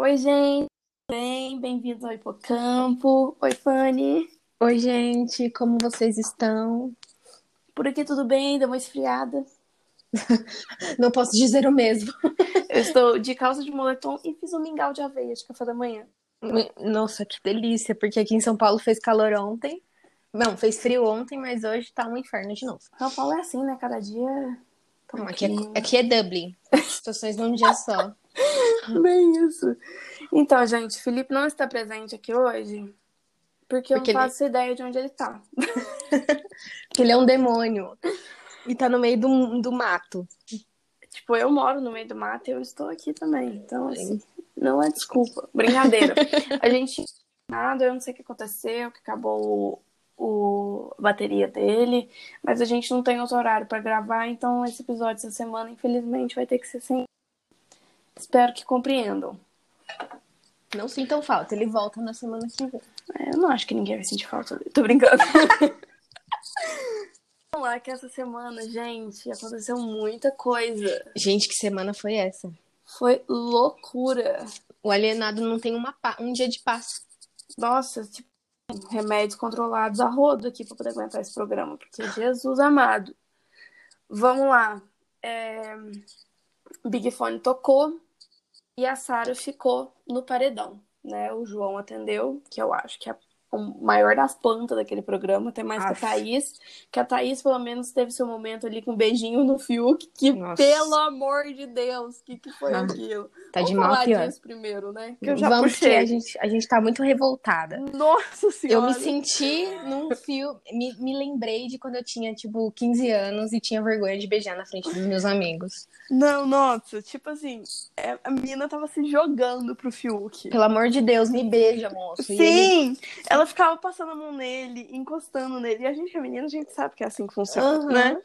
Oi, gente. Bem, bem-vindos ao Hipocampo. Oi, Fanny. Oi, gente, como vocês estão? Por aqui tudo bem, deu uma esfriada. Não posso dizer o mesmo. Eu estou de calça de moletom e fiz um mingau de aveia de café da manhã. Nossa, que delícia, porque aqui em São Paulo fez calor ontem. Não, fez frio ontem, mas hoje tá um inferno de novo. São Paulo é assim, né? Cada dia. tá Não, aqui, é, aqui é Dublin. Situações num dia só. Bem isso. Então, gente, o Felipe não está presente aqui hoje porque eu Porque não ele- faço ideia de onde ele tá. Porque ele é um demônio. E tá no meio do, do mato. Tipo, eu moro no meio do mato e eu estou aqui também. Então, assim, não é desculpa. Brincadeira. A gente nada, eu não sei o que aconteceu, que acabou o, a bateria dele, mas a gente não tem outro horário para gravar, então esse episódio essa semana, infelizmente, vai ter que ser sem. Espero que compreendam. Não sintam falta, ele volta na semana que vem. É, eu não acho que ninguém vai sentir falta dele. Tô brincando. Vamos lá, que essa semana, gente, aconteceu muita coisa. Gente, que semana foi essa? Foi loucura. O alienado não tem uma pa- um dia de paz. Nossa, tipo, remédios controlados a rodo aqui pra poder aguentar esse programa, porque Jesus amado. Vamos lá. É... Big Fone tocou e a Sara ficou no paredão, né? O João atendeu, que eu acho que é o maior das plantas daquele programa, até mais que Aff. a Thaís. Que a Thaís, pelo menos, teve seu momento ali com um beijinho no Fiuk, que, Nossa. pelo amor de Deus, o que, que foi Ah, aquilo? Tá de Vamos mal pior. disso primeiro, né? Que eu já Vamos, puxei. a gente, a gente tá muito revoltada. Nossa Eu senhora. me senti num fio. Me, me lembrei de quando eu tinha, tipo, 15 anos e tinha vergonha de beijar na frente dos meus amigos. Não, nossa, tipo assim, é, a menina tava se jogando pro Fiuk. Pelo amor de Deus, me beija, moço. E Sim! Ela ficava passando a mão nele, encostando nele. E a gente que é menina, a gente sabe que é assim que funciona, Aham. né?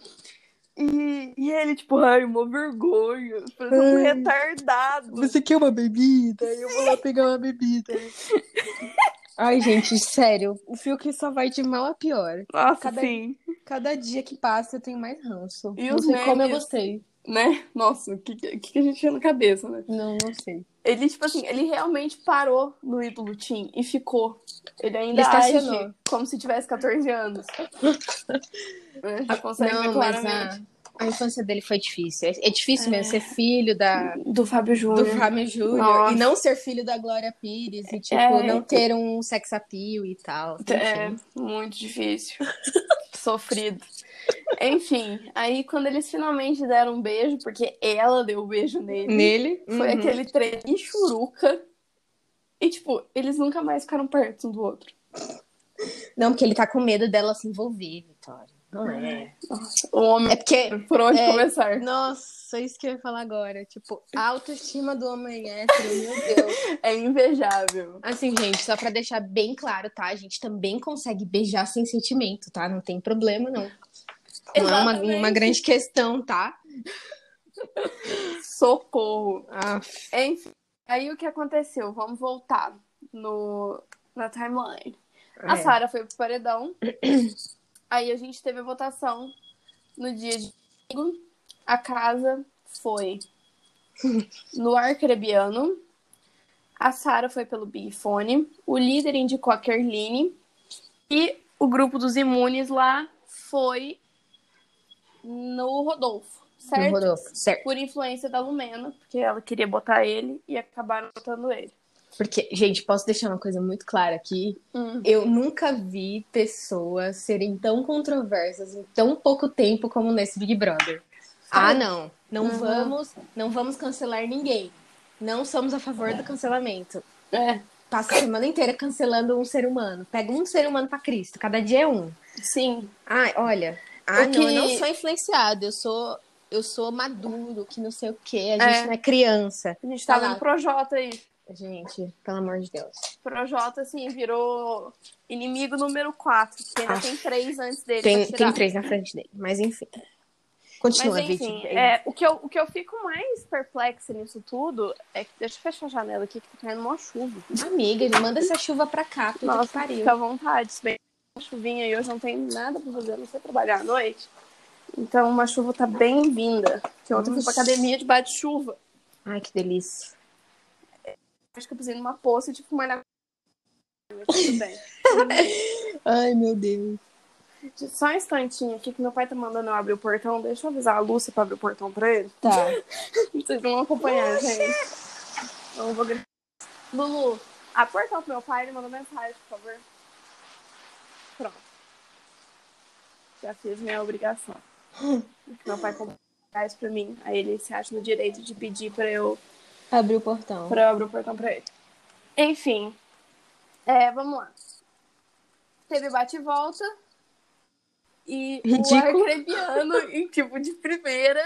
E, e ele, tipo, ai, uma vergonha. Parecia um retardado. quer uma bebida? Eu vou lá pegar uma bebida. Ai, gente, sério. O Fiuk só vai de mal a pior. Nossa, Cada- sim. Cada dia que passa eu tenho mais ranço. E não os sei como eu memes? gostei. Né? Nossa, o que, que, que a gente tinha na cabeça, né? Não, não sei. Ele, tipo assim, ele realmente parou no ídolo Tim e ficou. Ele ainda estacionou. age como se tivesse 14 anos. a gente consegue ver não, mas claramente. a, a infância dele foi difícil. É, é difícil mesmo ser filho da, Do Fábio Júnior. do Fábio Júnior e não ser filho da Glória Pires e, tipo, É. não ter um sex appeal e tal. É, Enfim. muito difícil. Sofrido. Enfim, aí quando eles finalmente deram um beijo, porque ela deu o beijo nele, Nele. foi uhum. aquele trem de churuca. E, tipo, eles nunca mais ficaram perto um do outro. Não, porque ele tá com medo dela se envolver, Vitória. Não é. Nossa, o homem, É porque. por onde é, começar? Nossa, isso que eu ia falar agora. Tipo, a autoestima do homem hétero, meu Deus. É invejável. Assim, gente, só pra deixar bem claro, tá? A gente também consegue beijar sem sentimento, tá? Não tem problema, não. Não é uma, Exatamente. uma grande questão, tá? Socorro. Ah, Enfim, aí o que aconteceu? Vamos voltar no, na timeline. A é. Sara foi pro paredão. Aí a gente teve a votação no dia de domingo. A casa foi no Arcrebiano. A Sara foi pelo Big Fone. O líder indicou a Kerline. E o grupo dos imunes lá foi no Rodolfo, certo? No Rodolfo, certo. Por influência da Lumena, porque ela queria botar ele e acabaram botando ele. Porque, gente, posso deixar uma coisa muito clara aqui? Hum. Eu nunca vi pessoas serem tão controversas em tão pouco tempo como nesse Big Brother. Ah, não. Não Uhum. vamos, não vamos cancelar ninguém. Não somos a favor do cancelamento. É, Passa a semana inteira cancelando um ser humano. Pega um ser humano pra Cristo. Cada dia é um. sim. Ai, olha. Ah, O não, que- eu não sou influenciado. Eu sou, eu sou maduro, que não sei o quê. A gente É. não é criança. A gente tá Tá lá. vendo Projota aí. Gente, pelo amor de Deus. Projota, assim, virou inimigo número 4, que ainda Ah. tem três antes dele. Tem, tem três na frente dele. Mas enfim. Continua, Mas enfim, Vicky. é, o, que eu, o que eu fico mais perplexa nisso tudo é que. Deixa eu fechar a janela aqui que tá caindo uma chuva. Amiga, ele manda essa chuva pra cá. Puta Nossa, que pariu. fica à vontade. Bem que chuvinha e hoje não tem nada pra fazer, não sei trabalhar à noite. Então uma chuva tá bem-vinda. Que ontem eu fui pra academia de bate-chuva. Ai, que delícia. acho que eu pisei numa poça e tipo, tudo bem. Ai, meu Deus. Só um instantinho aqui que meu pai tá mandando eu abrir o portão. Deixa eu avisar a Lúcia pra abrir o portão pra ele. Tá. Vocês vão acompanhar, gente. Eu vou gritar. Lulu, abre o portão pro meu pai, ele mandou mensagem, por favor. Pronto. Já fiz minha obrigação. Meu pai comprou isso pra mim. Aí ele se acha no direito de pedir pra eu, Abrir o portão. pra eu abrir o portão pra ele. Enfim. É, vamos lá. Teve bate e volta. E Ridículo. o arcrebiano em tipo de primeira.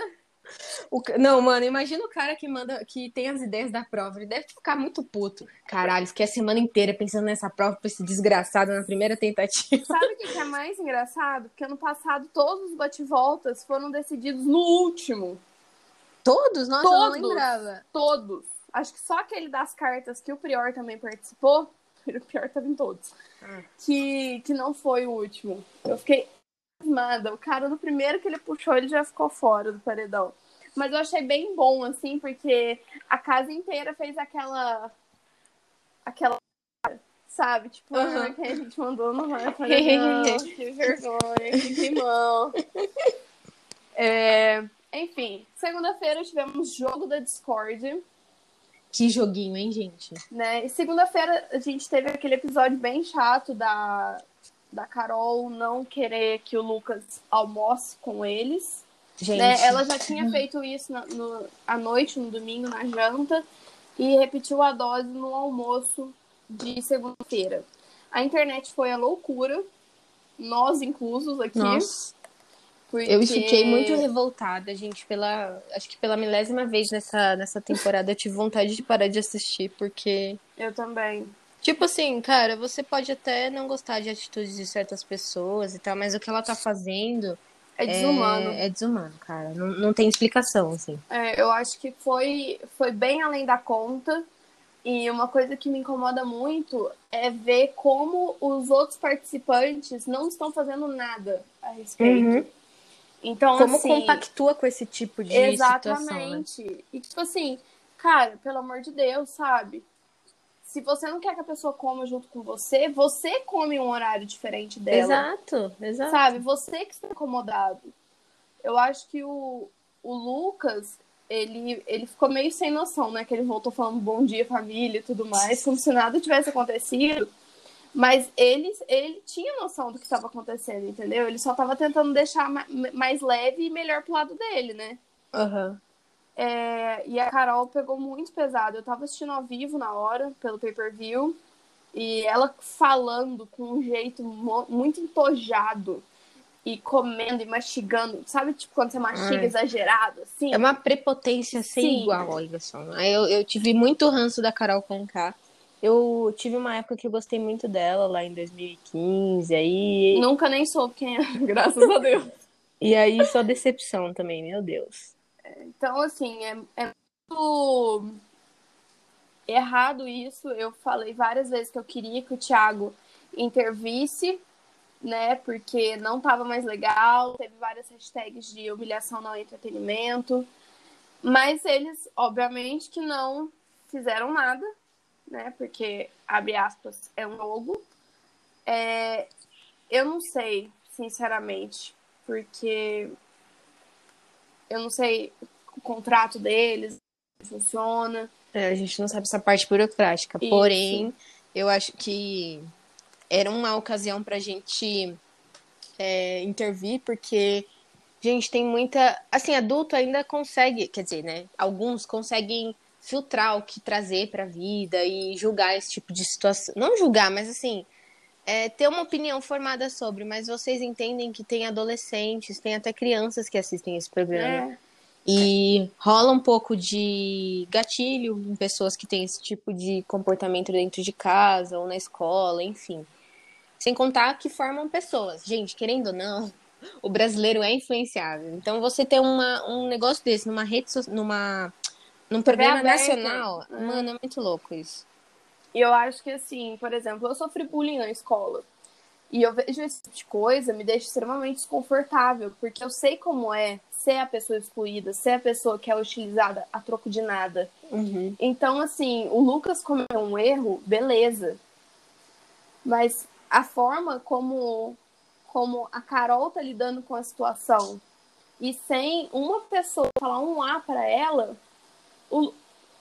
O Não, mano, imagina o cara que manda, que tem as ideias da prova. Ele deve ficar muito puto. Caralho, fiquei a semana inteira pensando nessa prova pra esse desgraçado na primeira tentativa. Sabe o que é mais engraçado? Porque ano passado todos os bate-voltas foram decididos no último. Todos? Nossa, eu não Todos. lembrava. Todos. Acho que só aquele das cartas que o Prior também participou. O Prior tava em todos. Ah. Que, que não foi o último. Eu fiquei nada. O cara, no primeiro que ele puxou, ele já ficou fora do paredão. Mas eu achei bem bom, assim, porque a casa inteira fez aquela. Aquela. Sabe? Tipo, ah, que a gente mandou no não, que vergonha, que climão. É, enfim, segunda-feira tivemos jogo da Discord, Que joguinho, hein, gente? né? E segunda-feira a gente teve aquele episódio bem chato da, da Carol não querer que o Lucas almoce com eles. Gente. né? Ela já tinha feito isso na, no, à noite, no domingo, na janta, e repetiu a dose no almoço de segunda-feira. A internet foi a loucura, nós inclusos aqui. Nossa. porque- Eu fiquei muito revoltada, gente, pela. Acho que pela milésima vez nessa, nessa temporada eu tive vontade de parar de assistir, porque. Eu também. Tipo assim, cara, você pode até não gostar de atitudes de certas pessoas e tal, mas o que ela tá fazendo É desumano. é, é desumano, cara. Não, não tem explicação, assim. É, eu acho que foi, foi bem além da conta. E uma coisa que me incomoda muito é ver como os outros participantes não estão fazendo nada a respeito. Uhum. Então, Como assim, compactua com esse tipo de situação, né? Exatamente. E tipo assim, cara, pelo amor de Deus, sabe? Se você não quer que a pessoa coma junto com você, você come um horário diferente dela. Exato, exato. Sabe? Você que está incomodado. Eu acho que o, o Lucas, ele, ele ficou meio sem noção, né? Que ele voltou falando bom dia, família e tudo mais, como se nada tivesse acontecido. Mas ele, ele tinha noção do que estava acontecendo, entendeu? Ele só estava tentando deixar ma- mais leve e melhor pro lado dele, né? Aham. É, e a Carol pegou muito pesado. Eu tava assistindo ao vivo na hora, pelo pay-per-view, e ela falando com um jeito muito entojado e comendo e mastigando. Sabe, tipo, quando você mastiga Ai. exagerado, assim? É uma prepotência sem Sim. igual, olha só. Aí Eu, eu tive muito ranço da Carol Conká. Eu tive uma época que eu gostei muito dela, lá em 2015, aí... Nunca nem soube quem é, graças a Deus. E aí só decepção também, meu Deus. Então, assim, é, é muito errado isso. Eu falei várias vezes que eu queria que o Thiago intervisse, né? Porque não tava mais legal. Teve várias hashtags de humilhação no entretenimento. Mas eles, obviamente, que não fizeram nada, né? Porque, abre aspas, é um jogo. É, eu não sei, sinceramente, porque eu não sei o contrato deles, funciona. É, a gente não sabe essa parte burocrática. Isso. Porém, eu acho que era uma ocasião pra gente é, intervir, porque, gente, tem muita. Assim, adulto ainda consegue, quer dizer, né? Alguns conseguem filtrar o que trazer pra vida e julgar esse tipo de situação. Não julgar, mas assim. É, ter uma opinião formada sobre, mas vocês entendem que tem adolescentes, tem até crianças que assistem esse programa. É, E rola um pouco de gatilho em pessoas que têm esse tipo de comportamento dentro de casa ou na escola, enfim. Sem contar que formam pessoas. Gente, querendo ou não, o brasileiro é influenciável. Então você ter uma, um negócio desse numa rede social, numa num programa aberta. nacional, Hum. mano, é muito louco isso. E eu acho que, assim, por exemplo, eu sofri bullying na escola. E eu vejo esse tipo de coisa, me deixa extremamente desconfortável, porque eu sei como é ser a pessoa excluída, ser a pessoa que é utilizada a troco de nada. Uhum. Então, assim, o Lucas cometeu um erro, beleza. Mas a forma como, como a Carol tá lidando com a situação e sem uma pessoa falar um A para ela, o,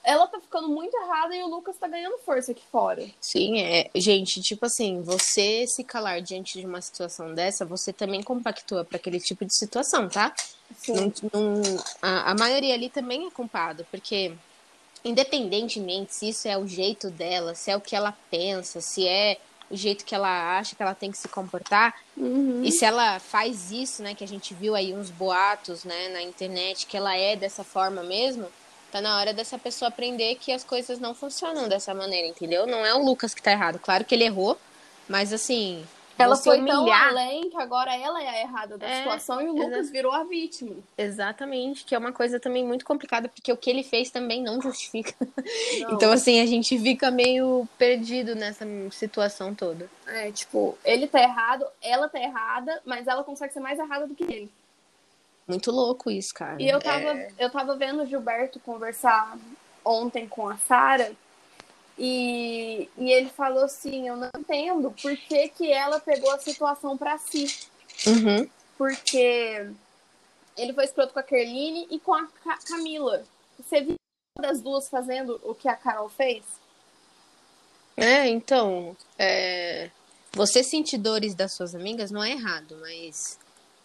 ela tá ficando muito errada e o Lucas tá ganhando força aqui fora. Sim, é. Gente, tipo assim, você se calar diante de uma situação dessa, você também compactua para aquele tipo de situação, tá? Sim. Não, não, a, a maioria ali também é culpada, porque independentemente se isso é o jeito dela, se é o que ela pensa, se é o jeito que ela acha que ela tem que se comportar, Uhum. e se ela faz isso, né, que a gente viu aí uns boatos, né, na internet, que ela é dessa forma mesmo, tá na hora dessa pessoa aprender que as coisas não funcionam dessa maneira, entendeu? Não é o Lucas que tá errado. Claro que ele errou, mas assim, Ela foi tão humilhar... além que agora ela é a errada da É, situação e o Lucas exato. virou a vítima. Exatamente, que é uma coisa também muito complicada, porque o que ele fez também não justifica. Não. Então, assim, a gente fica meio perdido nessa situação toda. É, tipo, ele tá errado, ela tá errada, mas ela consegue ser mais errada do que ele. Muito louco isso, cara. E eu tava, É, eu tava vendo o Gilberto conversar ontem com a Sara e, e ele falou assim, eu não entendo por que, que ela pegou a situação pra si. uhum. Porque ele foi escroto com a Kerline e com a Ca- Camila. Você viu das duas fazendo o que a Carol fez? É, então, é, você sentir dores das suas amigas não é errado, mas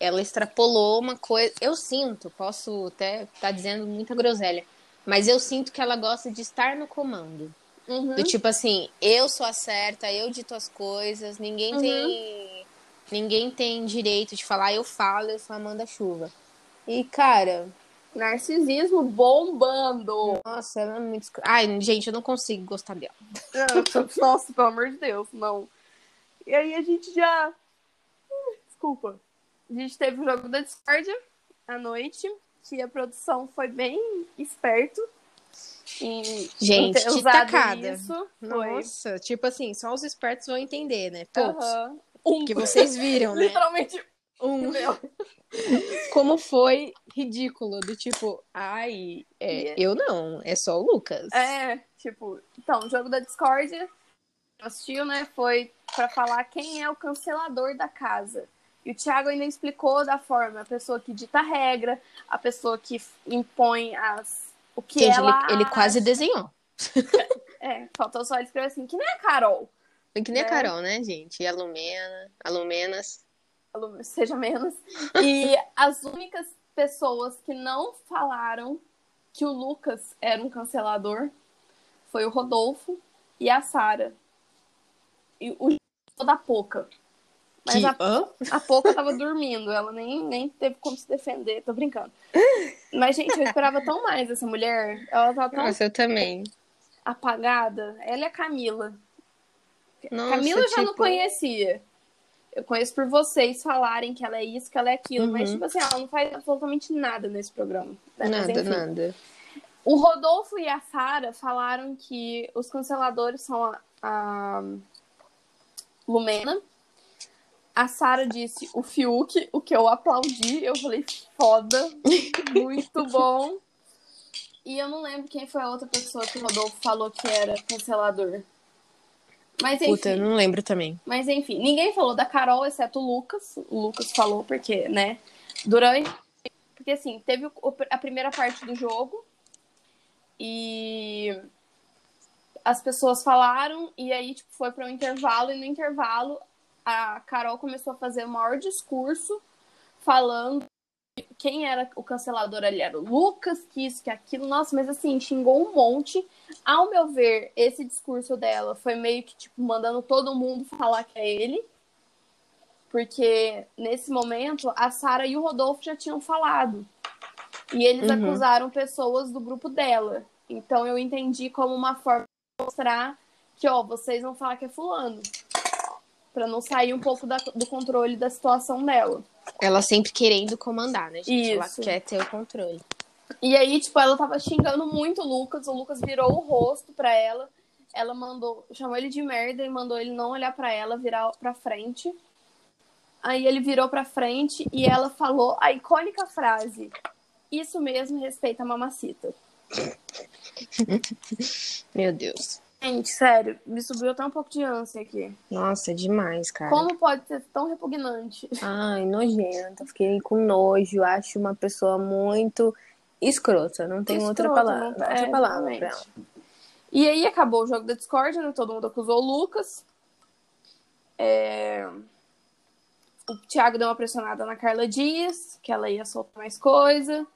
ela extrapolou uma coisa. Eu sinto, posso até estar dizendo muita groselha, mas eu sinto que ela gosta de estar no comando. Uhum. Do tipo assim, eu sou a certa, eu dito as coisas, ninguém Uhum. tem. Ninguém tem direito de falar, eu falo, eu sou a manda-chuva. E, cara, Narcisismo bombando. nossa, ela é muito. Ai, gente, eu não consigo gostar dela. Nossa, pelo amor de Deus, não. E aí a gente já. Desculpa. A gente teve o jogo da Discord à noite, que a produção foi bem esperto. Em Gente, tacada. Isso. Foi. Nossa, tipo assim, só os espertos vão entender, né? Poucos. Aham. Um. Que vocês viram, né? Literalmente Um. meu. Como foi ridículo, do tipo, ai, é, eu não, é só o Lucas. É, tipo, então, o jogo da Discord assistiu, né? Foi pra falar quem é o cancelador da casa. E o Thiago ainda explicou da forma, a pessoa que dita a regra, a pessoa que impõe as o que Gente, ele, ela ele quase acha. desenhou. É, faltou só ele escrever assim, que nem a Carol. Que nem a É. Carol, né, gente? E a Lumena, a Lumenas. Seja menos. E as únicas pessoas que não falaram que o Lucas era um cancelador foi o Rodolfo e a Sara. E o da Poca. Mas Que... a, Hã? a Poca tava dormindo, ela nem, nem teve como se defender, tô brincando. Mas, gente, eu esperava tão mais essa mulher. Ela tava tão Nossa, eu também. apagada. Ela e a Camila. Nossa, Camila eu já não tipo, conhecia. Eu conheço por vocês falarem que ela é isso, que ela é aquilo. Mas, Uhum. tipo assim, ela não faz absolutamente nada nesse programa. né? Mas, Nada, enfim. nada. O Rodolfo e a Sara falaram que os canceladores são a, a Lumena. A Sara disse o Fiuk, o que eu aplaudi. Eu falei, foda, muito bom. E eu não lembro quem foi a outra pessoa que o Rodolfo falou que era cancelador. Mas enfim. Puta, eu não lembro também. Mas enfim, ninguém falou da Carol, exceto o Lucas. O Lucas falou porque, né? Durante. Porque assim, teve a primeira parte do jogo e as pessoas falaram e aí tipo, foi para um intervalo e no intervalo a Carol começou a fazer o maior discurso falando quem era o cancelador ali era o Lucas, que isso, que aquilo. Nossa, mas assim, xingou um monte. Ao meu ver, esse discurso dela foi meio que, tipo, mandando todo mundo falar que é ele. Porque nesse momento a Sara e o Rodolfo já tinham falado. E eles Uhum. acusaram pessoas do grupo dela. Então eu entendi como uma forma de mostrar que, ó, vocês vão falar que é fulano. Pra não sair um pouco da- do controle da situação dela. Ela sempre querendo comandar, né, gente? Ela Isso. quer ter o controle. E aí, tipo, ela tava xingando muito o Lucas, o Lucas virou o rosto pra ela. Ela mandou, chamou ele de merda e mandou ele não olhar pra ela, virar pra frente. Aí ele virou pra frente e ela falou a icônica frase: Isso mesmo, respeita a mamacita. Meu Deus. Gente, sério, me subiu até um pouco de ânsia aqui. Nossa, é demais, cara. Como pode ser tão repugnante? Ai, nojenta. Fiquei com nojo. Acho uma pessoa muito escrota. Não tem outra palavra. não- outra é, palavra pra ela. E aí acabou o jogo da Discord, né? Todo mundo acusou o Lucas. É, O Thiago deu uma pressionada na Carla Dias, que ela ia soltar mais coisa.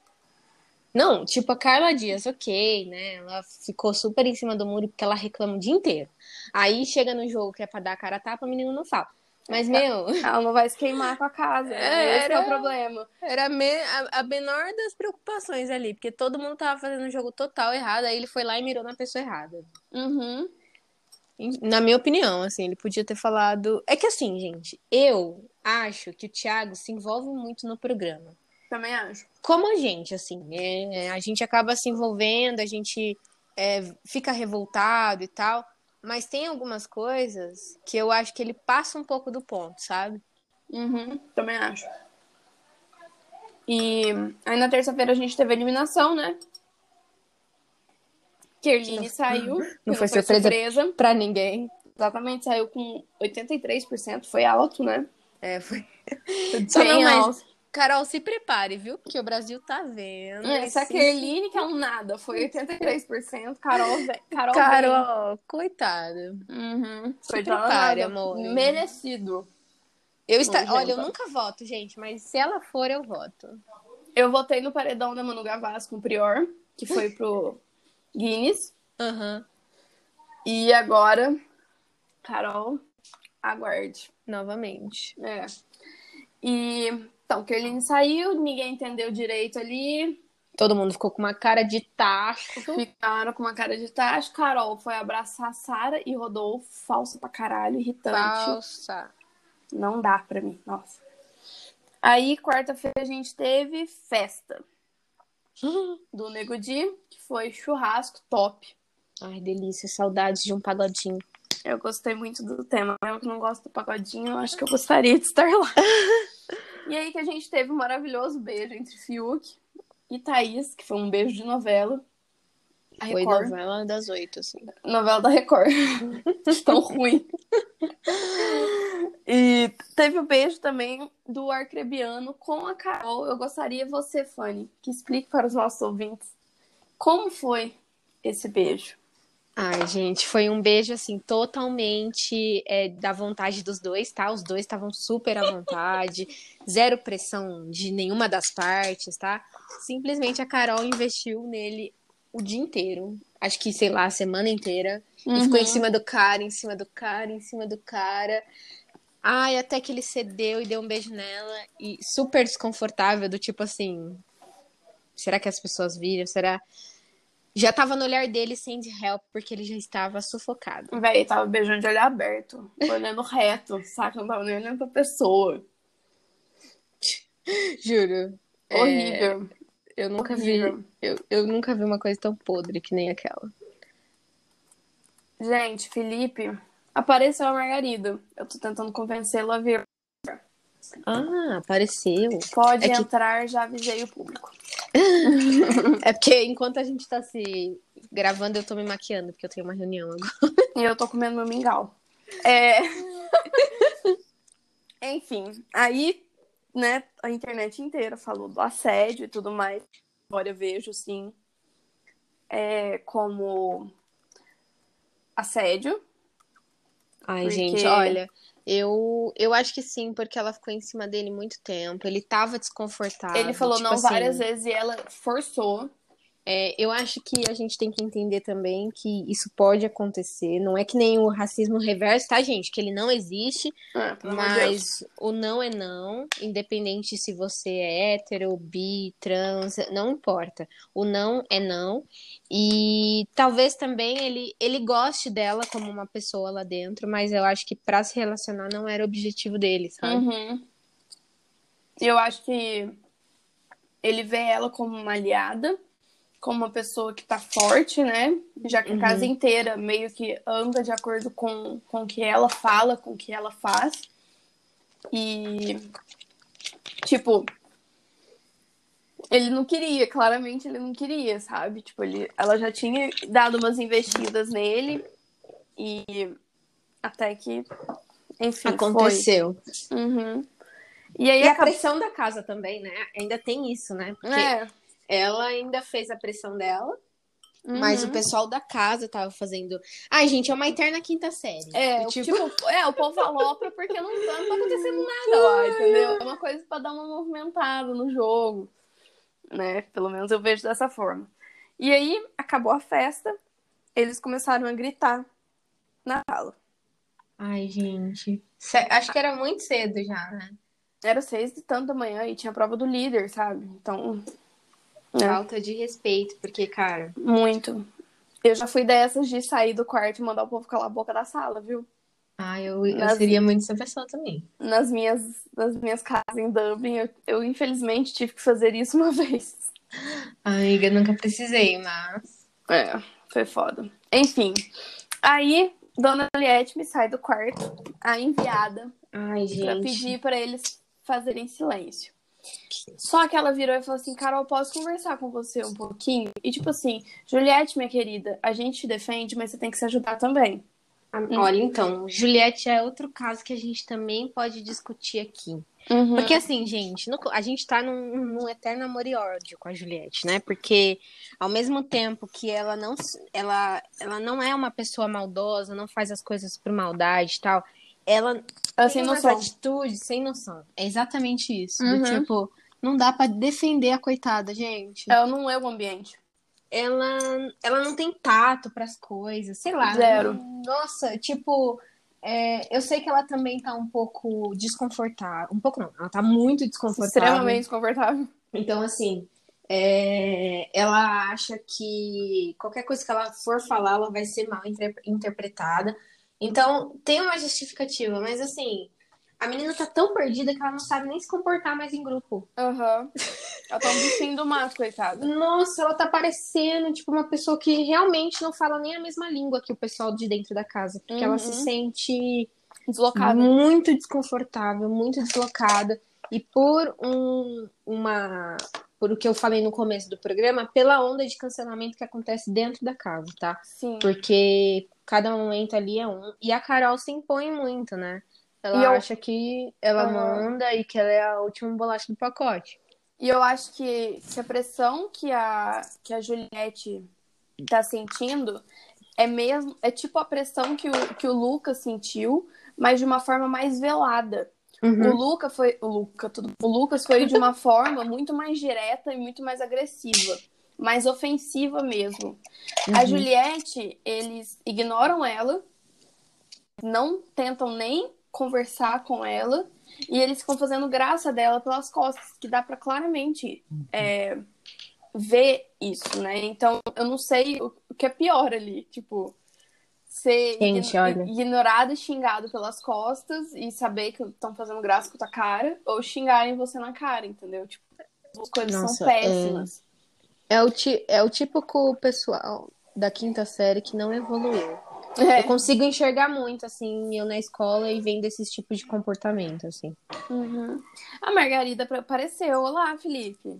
Não, tipo, a Carla Dias, ok, né? Ela ficou super em cima do muro porque ela reclama o dia inteiro. Aí chega no jogo que é pra dar a cara a tapa, o menino não fala. Mas, meu, Ela não vai se queimar com a casa. É, Esse que é o era- problema. era a, me- a- a menor das preocupações ali, porque todo mundo tava fazendo o jogo total errado, aí ele foi lá e mirou na pessoa errada. Uhum. Na minha opinião, assim, ele podia ter falado. É que assim, gente, eu acho que o Thiago se envolve muito no programa. Também acho. Como a gente, assim, é, a gente acaba se envolvendo, a gente é, fica revoltado e tal, mas tem algumas coisas que eu acho que ele passa um pouco do ponto, sabe? Uhum. Também acho. E aí na terça-feira a gente teve a eliminação, né? Kerline saiu. não foi surpresa. Pra ninguém. Exatamente, saiu com 83%. Foi alto, né? É, foi. Só não, mas- alto. Carol, se prepare, viu? Porque o Brasil tá vendo. Essa esse- Kerline, que é um nada, foi 83%. Carol, Carol, Carol, coitada. Uhum. Se Foi prepare, amor. Merecido. Eu está... Olha, eu nunca voto, gente, mas se ela for, eu voto. Eu votei no paredão da Manu Gavassi com o Prior, que foi pro Guinness. Aham. E agora, Carol, aguarde. Novamente. É. E então, Kerline saiu, ninguém entendeu direito ali. Todo mundo ficou com uma cara de tacho. Ficaram com uma cara de tacho. Carol foi abraçar a Sara e Rodolfo, falsa pra caralho, irritante. Falsa. Não dá pra mim, nossa. Aí, quarta-feira, a gente teve festa do Nego Di, que foi churrasco top. Ai, delícia. Saudades de um pagodinho. Eu gostei muito do tema. Eu que não gosto do pagodinho, eu acho que eu gostaria de estar lá. e aí que a gente teve um maravilhoso beijo entre Fiuk e Thaís, que foi um beijo de novela. A Foi Record. novela das oito, assim. Novela da Record. Tão ruim. E teve o beijo também do Arcrebiano com a Carol. Eu gostaria você, Fanny, que explique para os nossos ouvintes como foi esse beijo. Ai, gente, foi um beijo, assim, totalmente é, da vontade dos dois, tá? Os dois estavam super à vontade, zero pressão de nenhuma das partes, tá? Simplesmente a Carol investiu nele o dia inteiro. Acho que, sei lá, a semana inteira. E ficou em cima do cara, em cima do cara, em cima do cara. Ai, até que ele cedeu e deu um beijo nela. E super desconfortável, do tipo assim. Será que as pessoas viram? Será. Já tava no olhar dele sem de help, porque ele já estava sufocado. Véi, tava beijando de olho aberto, olhando reto, saca? Não tava nem olhando pra pessoa. Juro. É, Horrível. eu nunca horrível. vi. Eu, eu nunca vi uma coisa tão podre que nem aquela. Gente, Felipe apareceu a Margarida. Eu tô tentando convencê-lo a vir. Ah, apareceu. Pode É que- entrar, já avisei o público. É porque enquanto a gente tá se gravando, eu tô me maquiando, porque eu tenho uma reunião agora. E eu tô comendo meu mingau. É. Enfim, aí, né, a internet inteira falou do assédio e tudo mais. Agora eu vejo, sim, é, como assédio. Ai, Porque- gente, olha, eu, eu acho que sim, porque ela ficou em cima dele muito tempo. Ele tava desconfortável. Ele falou tipo não assim, várias vezes e ela forçou. É, eu acho que a gente tem que entender também que isso pode acontecer. Não é que nem o racismo reverso, tá, gente? Que ele não existe, Deus. mas o não é não, independente se você é hétero, bi, trans, não importa. O não é não. E talvez também ele, ele goste dela como uma pessoa lá dentro, mas eu acho que pra se relacionar não era o objetivo dele, sabe? Uhum. Eu acho que ele vê ela como uma aliada, como uma pessoa que tá forte, né? Já que a Uhum. casa inteira meio que anda de acordo com, com o que ela fala, com o que ela faz. E, tipo, ele não queria, claramente ele não queria, sabe? Tipo, ele, ela já tinha dado umas investidas nele e até que, enfim, Aconteceu. Foi. Uhum. E aí e a pressão da casa também, né? Ainda tem isso, né? Porque é. Ela ainda fez a pressão dela. Uhum. Mas o pessoal da casa tava fazendo. Ai, gente, é uma eterna quinta série. É, tipo... tipo é, o povo alopra porque não tá, não tá acontecendo nada lá, entendeu? É uma coisa pra dar uma movimentada no jogo. Né? Pelo menos eu vejo dessa forma. E aí, acabou a festa, eles começaram a gritar na sala. Ai, gente. Acho que era muito cedo já, né? Era seis de tanto da manhã e tinha prova do líder, sabe? Então. Né? Falta de respeito, porque, cara. Muito. Eu já fui dessas de sair do quarto e mandar o povo calar a boca da sala, viu? Ah, eu, eu nas, seria muito essa pessoa também. Nas minhas, nas minhas casas em Dublin, eu, eu infelizmente tive que fazer isso uma vez. Amiga, nunca precisei, mas. É, foi foda. Enfim. Aí, Dona Liette me sai do quarto, a enviada, Ai, gente. pra pedir para eles fazerem silêncio. Só que ela virou e falou assim: Carol, posso conversar com você um pouquinho? E tipo assim, Juliette, minha querida, a gente te defende, mas você tem que se ajudar também. Olha, então, Juliette é outro caso que a gente também pode discutir aqui. Uhum. Porque assim, gente, no, a gente tá num, num, eterno amor e ódio com a Juliette, né? Porque ao mesmo tempo que ela não, ela, ela não é uma pessoa maldosa, não faz as coisas por maldade e tal, ela, ela tem umas atitudes sem noção. É exatamente isso. Uhum. Do, tipo, não dá para defender a coitada, gente. Ela não é o ambiente. Ela, ela não tem tato para as coisas, sei lá. Zero. Nossa, tipo, é, eu sei que ela também tá um pouco desconfortável. Um pouco não, ela tá muito desconfortável. Extremamente desconfortável. Então, assim, é, ela acha que qualquer coisa que ela for falar, ela vai ser mal interpretada. Então, tem uma justificativa, mas assim, a menina tá tão perdida que ela não sabe nem se comportar mais em grupo. Aham. Uhum. Ela tá um bichinho do mato, coitada. Nossa, ela tá parecendo, tipo, uma pessoa que realmente não fala nem a mesma língua que o pessoal de dentro da casa. Porque uhum. ela se uhum. sente deslocada. Muito desconfortável, muito deslocada. E por um, uma. Por o que eu falei no começo do programa, pela onda de cancelamento que acontece dentro da casa, tá? Sim. Porque cada momento ali é um. E a Carol se impõe muito, né? Ela eu... acha que ela uhum. manda e que ela é a última bolacha do pacote. E eu acho que, que a pressão que a, que a Juliette tá sentindo é mesmo é tipo a pressão que o, que o Lucas sentiu, mas de uma forma mais velada. Uhum. O Luca foi o Luca, tudo, o Lucas foi de uma forma muito mais direta e muito mais agressiva, mais ofensiva mesmo. Uhum. A Juliette, eles ignoram ela, não tentam nem conversar com ela e eles ficam fazendo graça dela pelas costas, que dá para claramente é, ver isso, né? Então eu não sei o que é pior ali, tipo ser Gente, ignorado e xingado pelas costas e saber que estão fazendo graça com a tua cara, ou xingarem você na cara, entendeu? Tipo, as coisas Nossa, são péssimas. É, é, o ti, é o típico pessoal da quinta série que não evoluiu. É. Eu consigo enxergar muito, assim, eu na escola e vendo esses tipos de comportamento, assim. Uhum. A Margarida apareceu. Olá, Felipe.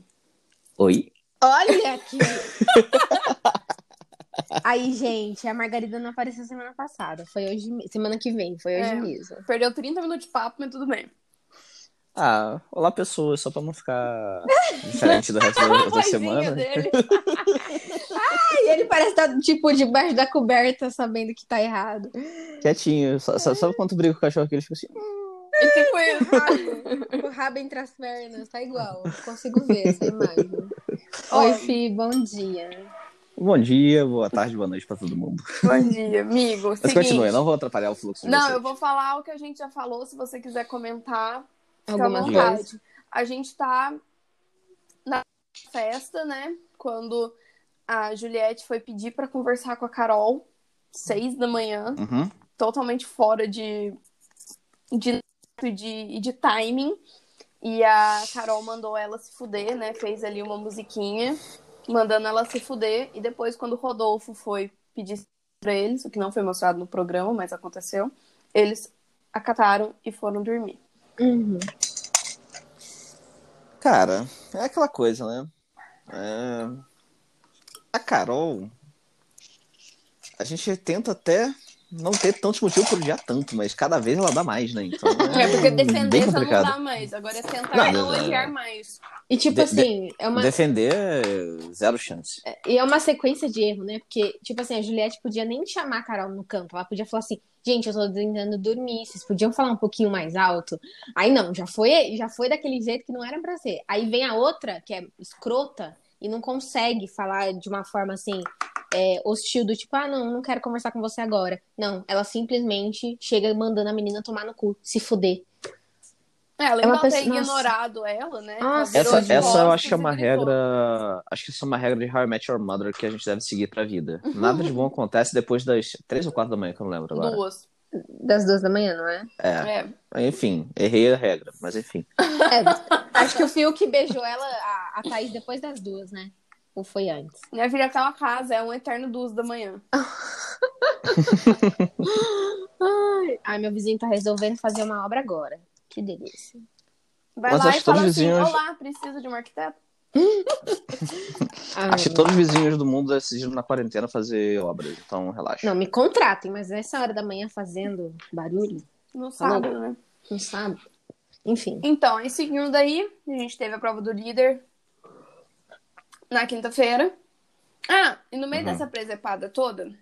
Oi. Olha aqui. Aí, gente, a Margarida não apareceu semana passada. Foi hoje, semana que vem, foi hoje é. mesmo. Perdeu 30 minutos de papo, mas tudo bem. Ah, olá pessoas, só pra não ficar diferente do resto da, da semana. Ai, ele parece estar, tipo, debaixo da coberta, sabendo que tá errado. Quietinho, só, só, sabe quando briga com o cachorro que ele fica assim. E tipo isso. o rabo entre as pernas, tá igual. Consigo ver essa imagem. Oi, Fi, bom dia. Bom dia, boa tarde, boa noite pra todo mundo. Bom dia, amigo. Mas Seguinte, continue, não vou atrapalhar o fluxo. Não, eu vou falar o que a gente já falou, se você quiser comentar Alguma vontade. A gente tá na festa, né? Quando a Juliette foi pedir para conversar com a Carol, seis da manhã, uhum. totalmente fora de, de, de, de timing. E a Carol mandou ela se fuder, né? Fez ali uma musiquinha, mandando ela se fuder. E depois, quando o Rodolfo foi pedir pra eles, o que não foi mostrado no programa, mas aconteceu, eles acataram e foram dormir. Uhum. Cara, é aquela coisa, né? É... A Carol, a gente tenta até não ter tantos motivos por odiar tanto, mas cada vez ela dá mais, né? Então, É, porque defender bem já não complicado. dá mais. Agora é tentar Não, não, é- odiar mais. E tipo De- assim, é uma, Defender, é zero chance. e é uma sequência de erro, né? Porque, tipo assim, a Juliette podia nem chamar a Carol no canto. Ela podia falar assim, gente, eu tô tentando dormir, vocês podiam falar um pouquinho mais alto. Aí não, já foi, já foi daquele jeito que não era pra ser. Aí vem a outra, que é escrota, e não consegue falar de uma forma assim, é, hostil, do tipo, ah, não, não quero conversar com você agora. Não, ela simplesmente chega mandando a menina tomar no cu, se fuder. É, além É ela ter pessoa- nossa. ignorado ela, né? Ela virou Essa, essa eu acho que é uma regra. Acho que isso é uma regra de How I Met Your Mother que a gente deve seguir pra vida. Nada de bom acontece depois das três ou quatro da manhã, que eu não lembro agora. Duas. Das duas da manhã, não é? É. É. Enfim, errei a regra, mas enfim. É, acho que o Fiuk beijou ela, a, a Thaís, depois das duas, né? Ou foi antes? Minha filha aquela casa, é um eterno duas da manhã. Ai, ai, meu vizinho tá resolvendo fazer uma obra agora. Que delícia. Vai Mas lá acho e que todos fala os assim, vizinhos- olá, preciso de um arquiteto. Acho que todos os vizinhos do mundo decidiram na quarentena fazer obras, então relaxa. Não, me contratem, mas nessa hora da manhã fazendo barulho, No sábado, né? não sabe? Enfim. Então, aí seguindo daí, a gente teve a prova do líder na quinta-feira. Ah, e no meio Uhum. dessa presepada toda,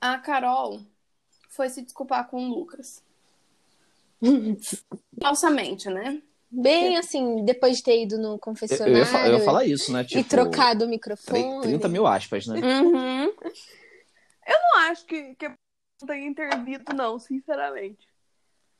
a Carol foi se desculpar com o Lucas. Falsamente, né? Bem assim, depois de ter ido no confessionário eu ia, eu ia falar isso, né? Tipo, e trocado o microfone. 30 mil aspas, né? Uhum. Eu não acho que, que não tenha intervido, não, sinceramente.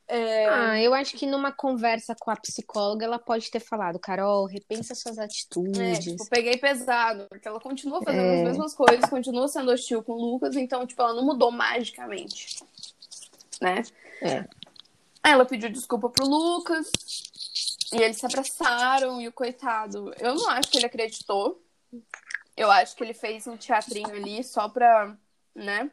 É, Ah, eu acho que numa conversa com a psicóloga ela pode ter falado, Carol, repensa suas é, atitudes. tipo, peguei pesado, porque ela continua fazendo É. as mesmas coisas, continua sendo hostil com o Lucas, então, tipo, ela não mudou magicamente. Né? É. Aí ela pediu desculpa pro Lucas, e eles se abraçaram, e o coitado, eu não acho que ele acreditou. Eu acho que ele fez um teatrinho ali só pra, né?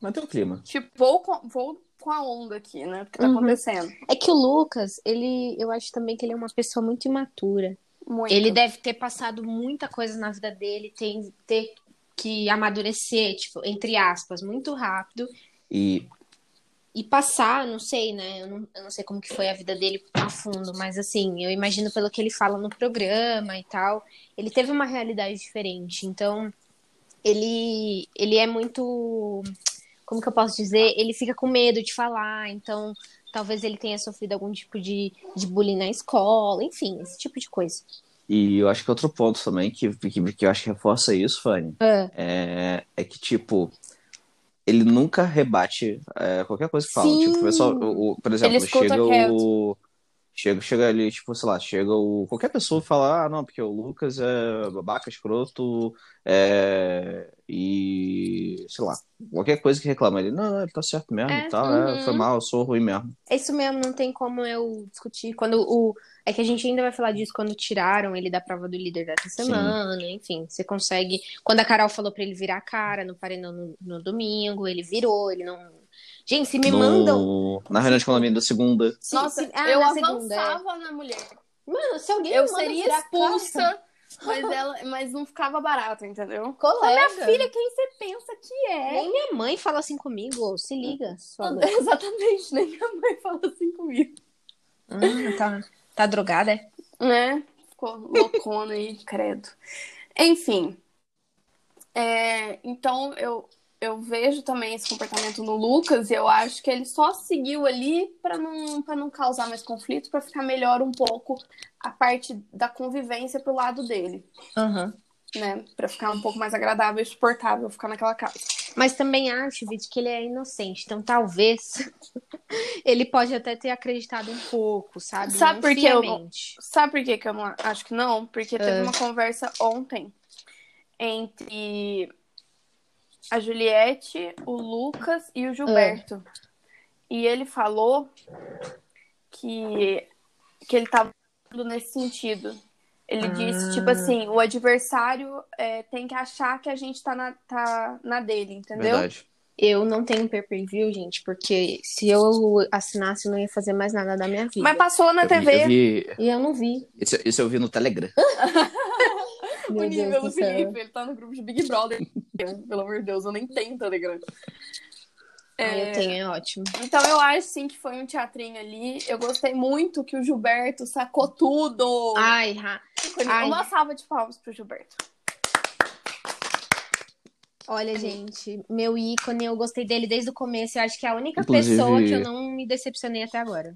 Mas tem o clima. Tipo, vou com, vou com a onda aqui, né? Do que tá Uhum. acontecendo. É que o Lucas, ele, eu acho também que ele é uma pessoa muito imatura. Muito. Ele deve ter passado muita coisa na vida dele, tem ter que amadurecer, tipo, entre aspas, muito rápido E e passar, não sei, né? Eu não, eu não sei como que foi a vida dele a fundo, mas assim, eu imagino pelo que ele fala no programa e tal, ele teve uma realidade diferente. Então, ele ele é muito como que eu posso dizer? Ele fica com medo de falar, então talvez ele tenha sofrido algum tipo de, de bullying na escola, enfim, esse tipo de coisa. E eu acho que outro ponto também que, que, que eu acho que reforça isso, Fanny, É. é, é que, tipo, ele nunca rebate é, qualquer coisa que fala. Tipo, o pessoal, o, por exemplo, Ele chega o. Chega, chega ali, tipo, sei lá, chega o. Qualquer pessoa fala, ah, não, porque o Lucas é babaca, escroto, é, e sei lá, qualquer coisa que reclama ele, não, não, ele tá certo mesmo É, e tal, uhum. é, foi mal, eu sou ruim mesmo. É isso mesmo, não tem como eu discutir. Quando o. É que a gente ainda vai falar disso quando tiraram ele da prova do líder dessa Sim. semana, enfim. Você consegue. Quando a Carol falou pra ele virar a cara no paredão no, no domingo, ele virou, ele não. Gente, se me No- mandam. Na reunião de condomínio da segunda. se- Nossa, se- ah, eu na segunda, é. avançava na mulher. Mano, se alguém Eu me manda seria expulsa, mas, ela, mas não ficava barato, entendeu? Colega. Minha filha, quem você pensa que é? Nem minha mãe fala assim comigo, se liga. Exatamente, nem minha mãe fala assim comigo. Ah, tá, tá drogada, é? Né? Ficou loucona aí, credo. Enfim. É, então, eu, eu vejo também esse comportamento no Lucas e eu acho que ele só seguiu ali para não, pra não causar mais conflito, para ficar melhor um pouco a parte da convivência pro lado dele, Aham. né? Pra ficar um pouco mais agradável e suportável ficar naquela casa. Mas também acho, Vitor, que ele é inocente. Então, talvez ele pode até ter acreditado um pouco, sabe? Sabe por que eu não-. Sabe por que, que eu não acho que não? Porque teve Ah. uma conversa ontem entre a Juliette, o Lucas e o Gilberto. E ele falou que, que ele tava falando nesse sentido. Ele disse, tipo assim, o adversário é, tem que achar que a gente tá na, tá na dele, entendeu? Verdade. Eu não tenho pay-per-view, gente, porque se eu assinasse, eu não ia fazer mais nada da minha vida. Mas passou na Eu vi- TV. eu vi- E eu não vi. Isso, isso eu vi no Telegram. O Meu nível Deus do céu. Felipe, ele tá no grupo de Big Brother. Pelo amor de Deus, eu nem tenho Telegram. Ah, É, eu tenho, é ótimo. Então eu acho sim que foi um teatrinho ali. Eu gostei muito que o Gilberto sacou tudo. Ai, Ra- ai. Uma salva de palmas pro Gilberto. Olha, gente, meu ícone, eu gostei dele desde o começo. Eu acho que é a única Inclusive- pessoa que eu não me decepcionei até agora.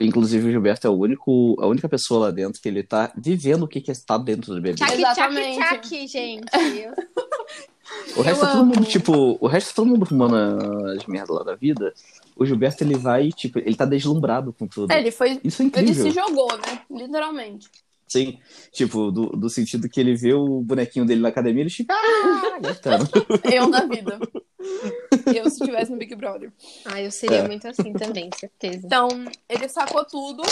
Inclusive, o Gilberto é o único, a única pessoa lá dentro que ele tá vivendo o que que é estar dentro do bebê. Tchac, Exatamente. tchac, tchac, gente. O resto Eu é todo mundo, amo. tipo, o resto é todo mundo fumando as merdas lá da vida. O Gilberto, ele vai, tipo, ele tá deslumbrado com tudo. É, ele foi. Isso é Ele incrível. se jogou, né? Literalmente. Sim, tipo, do, do sentido que ele vê o bonequinho dele na academia, ele fica, ah, gritando. Eu na vida. Eu se tivesse no Big Brother. Ah, eu seria É. muito assim também, certeza. Então, ele sacou tudo.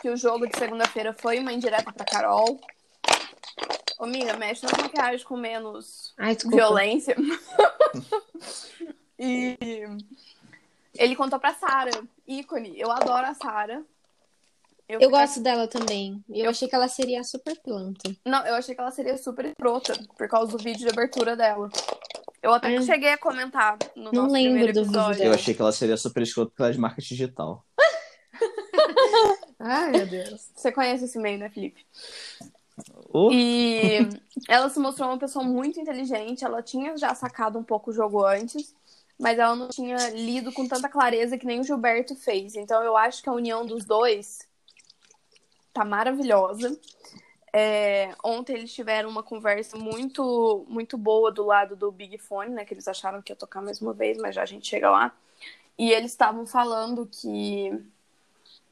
Que o jogo de segunda-feira foi uma indireta pra Carol. Ô, Mina, mexe nas maquiagens com menos Ai, violência. e ele contou pra Sara, ícone. Eu adoro a Sara. Eu fiquei- gosto dela também. Eu achei que ela seria super planta. Não, eu achei que ela seria super escrota por causa do vídeo de abertura dela. Eu até Ah. cheguei a comentar no Não nosso lembro primeiro do vídeo episódio. Eu achei que ela seria super escrota por causa de marketing digital. Ai, meu Deus. Você conhece esse meio, né, Felipe? Oh, E ela se mostrou uma pessoa muito inteligente. Ela tinha já sacado um pouco o jogo antes, mas ela não tinha lido com tanta clareza que nem o Gilberto fez. Então eu acho que a união dos dois tá maravilhosa. É, ontem eles tiveram uma conversa muito muito boa do lado do Big Fone, né? Que eles acharam que ia tocar mais uma vez, mas já a gente chega lá. E eles estavam falando que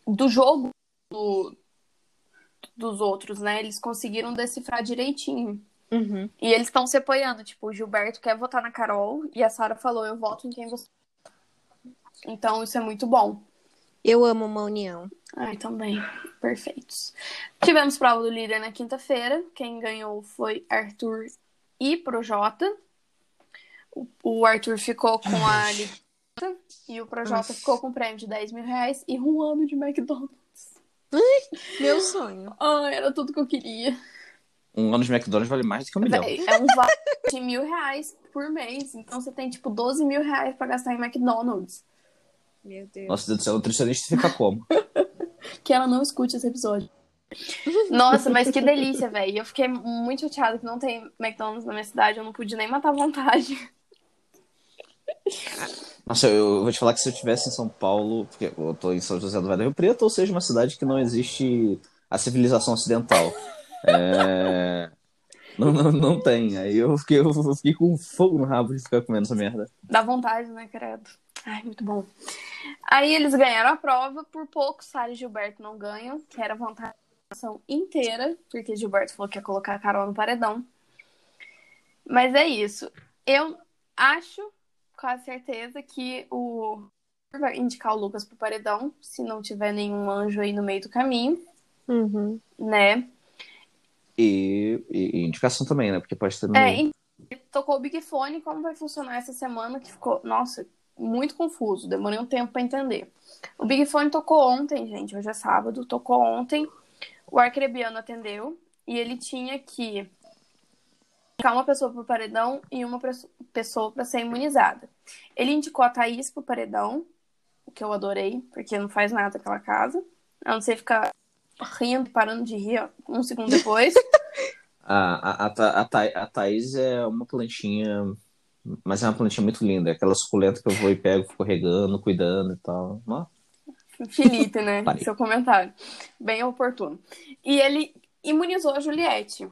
do jogo do- dos outros, né? Eles conseguiram decifrar direitinho. Uhum. E eles estão se apoiando. Tipo, o Gilberto quer votar na Carol e a Sara falou: eu voto em quem você. Então isso é muito bom. Eu amo uma união. Ai, também. Perfeitos. Tivemos prova do líder na quinta-feira. Quem ganhou foi Arthur e Projota. O, o Arthur ficou com a liderança e o Projota Nossa. ficou com um prêmio de 10 mil reais e um ano de McDonald's. Meu sonho. Ai, era tudo que eu queria. um ano de McDonald's vale mais do que um milhão. Véi, é um vale de mil reais por mês. Então você tem, tipo, 12 mil reais pra gastar em McDonald's. Meu Deus. Nossa Deus do céu, o nutricionista fica como? Que ela não escute esse episódio. Nossa, mas que delícia, velho. Eu fiquei muito chateada que não tem McDonald's na minha cidade. Eu não pude nem matar a vontade. Nossa, eu eu vou te falar que se eu estivesse em São Paulo, porque eu tô em São José do Vale do Rio Preto, ou seja, uma cidade que não existe a civilização ocidental. É, Não, não, não tem. Aí eu fiquei, eu fiquei com fogo no rabo de ficar comendo essa merda. Dá vontade, né, credo? Ai, muito bom. Aí eles ganharam a prova. Por pouco, Sara e Gilberto não ganham, que era vantagem inteira, porque Gilberto falou que ia colocar a Carol no paredão. Mas é isso. Eu acho, com a certeza, que o vai indicar o Lucas pro paredão, se não tiver nenhum anjo aí no meio do caminho, Uhum. né? E, e- e indicação também, né? Porque pode ter no É, tocou o Big Fone, como vai funcionar essa semana, que ficou, nossa, muito confuso, demorei um tempo pra entender. O Big Fone tocou ontem, gente, hoje é sábado, tocou ontem, o arcrebiano atendeu, e ele tinha que indicar uma pessoa pro paredão e uma pessoa pra ser imunizada. Ele indicou a Thaís pro paredão, o que eu adorei, porque não faz nada aquela casa, a não ser ficar rindo, parando de rir ó, um segundo depois. A, a, a, a Thaís é uma plantinha, mas é uma plantinha muito linda. é Aquela suculenta que eu vou e pego, fico regando, cuidando e tal. Ó, Felipe, né? Parei. Seu comentário. Bem oportuno. E ele imunizou a Juliette.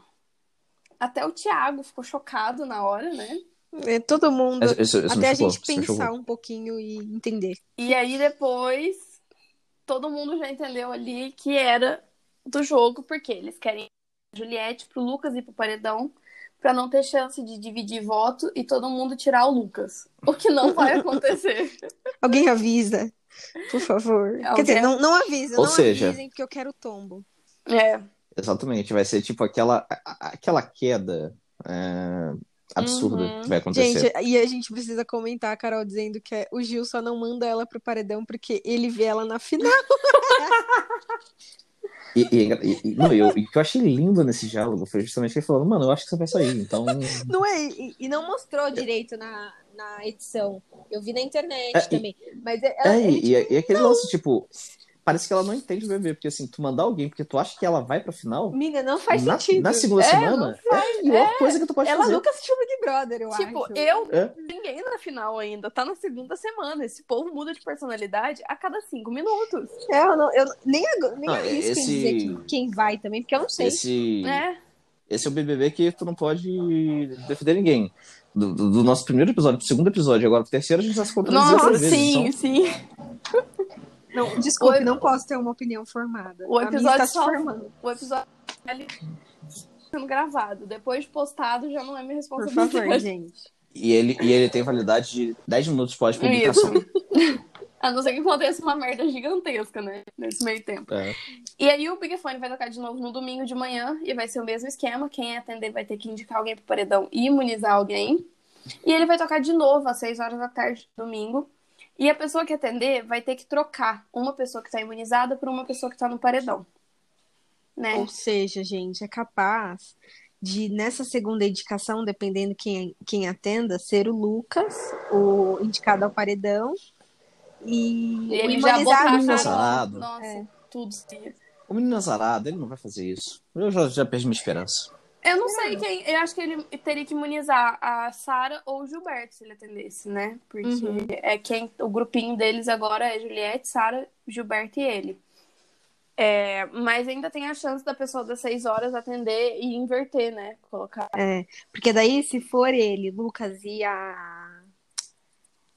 Até o Thiago ficou chocado na hora, né? É, todo mundo. Isso- isso- até a chocou, gente pensar chocou. um pouquinho e entender. E aí depois todo mundo já entendeu ali que era do jogo, porque eles querem a Juliette pro Lucas e pro Paredão pra não ter chance de dividir voto e todo mundo tirar o Lucas. O que não vai acontecer. Alguém avisa, por favor. Quer Alguém- dizer, não, não avisa, Ou não seja- avisem, porque eu quero tombo. É. Exatamente, vai ser tipo aquela, aquela queda é, absurda Uhum. que vai acontecer. Gente, e a gente precisa comentar a Carol dizendo que é- o Gil só não manda ela pro paredão porque ele vê ela na final. E, e, e- e- não, eu, e o que eu achei lindo nesse diálogo foi justamente ele falando, mano, eu acho que você vai sair, então. Não é? E, e não mostrou direito na, na edição. Eu vi na internet É, também. Mas é, É, ele, e, aquele lance, tipo, parece que ela não entende o bebê, porque assim, tu mandar alguém porque tu acha que ela vai pra final, Amiga, não faz na, sentido. na segunda É, semana, é a pior coisa que tu pode Ela fazer. nunca assistiu Big Brother, eu Tipo, acho. eu É. ninguém na final ainda. Tá na segunda semana. Esse povo muda de personalidade a cada cinco minutos. É, eu, não, eu nem, nem Não, arrisco esse- em dizer que- quem vai também, porque eu não sei. Esse, É. esse é o BBB que tu não pode defender ninguém. Do, do- do nosso primeiro episódio pro segundo episódio, agora pro terceiro, a gente já se contradiziu Nossa, sim, então- sim. Não, desculpe, O- não posso ter uma opinião formada. O A minha episódio está se só- formando. O episódio sendo gravado. Depois de postado, já não é minha Por responsabilidade. favor, gente. E ele, e ele tem validade de 10 minutos pós-publicação. A não ser que aconteça uma merda gigantesca, né? Nesse meio tempo. É. E aí o Big Fone vai tocar de novo no domingo de manhã e vai ser o mesmo esquema. Quem atender vai ter que indicar alguém pro paredão e imunizar alguém. E ele vai tocar de novo às 6 horas da tarde, domingo. E a pessoa que atender vai ter que trocar uma pessoa que tá imunizada por uma pessoa que tá no paredão. Né? Ou seja, gente, é capaz de, nessa segunda indicação, dependendo quem, quem atenda, ser o Lucas, o indicado ao paredão, e, E o ele já. Azarado. Nossa, É. tudo. O menino azarado, ele não vai fazer isso. Eu já, já perdi minha esperança. Eu não sei quem. Eu acho que ele teria que imunizar a Sara ou o Gilberto se ele atendesse, né? Porque Uhum. é quem. O grupinho deles agora é Juliette, Sara, Gilberto e ele. É, mas ainda tem a chance da pessoa das seis horas atender e inverter, né? Colocar. É, porque daí, se for ele, Lucas e a,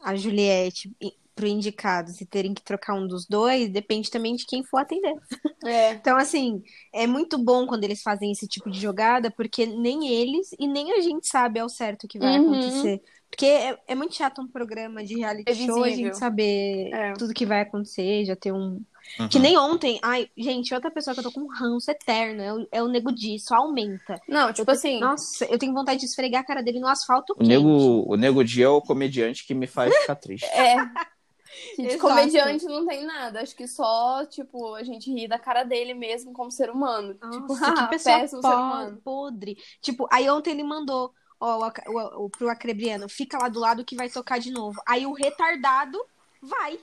a Juliette pro indicados e terem que trocar um dos dois, depende também de quem for atender. É. Então, assim, é muito bom quando eles fazem esse tipo de jogada, porque nem eles e nem a gente sabe ao certo o que vai Uhum. acontecer. Porque é, é muito chato um programa de reality show a gente saber É. tudo que vai acontecer, já ter um. Uhum. Que nem ontem. Ai, gente, outra pessoa que eu tô com um ranço eterno é o, é o Nego Di, só aumenta. Não, tipo assim. Nossa, eu tenho vontade de esfregar a cara dele no asfalto O quente. Nego, o Nego Di é o comediante que me faz ficar triste. É. Que de comediante não tem nada. Acho que só, tipo, a gente ri da cara dele mesmo como ser humano. tipo, Nossa, ah, que pessoa péssimo ser po- humano. podre. Tipo, aí ontem ele mandou, ó, o, o, o, pro Acrebriano, fica lá do lado que vai tocar de novo. Aí o retardado vai.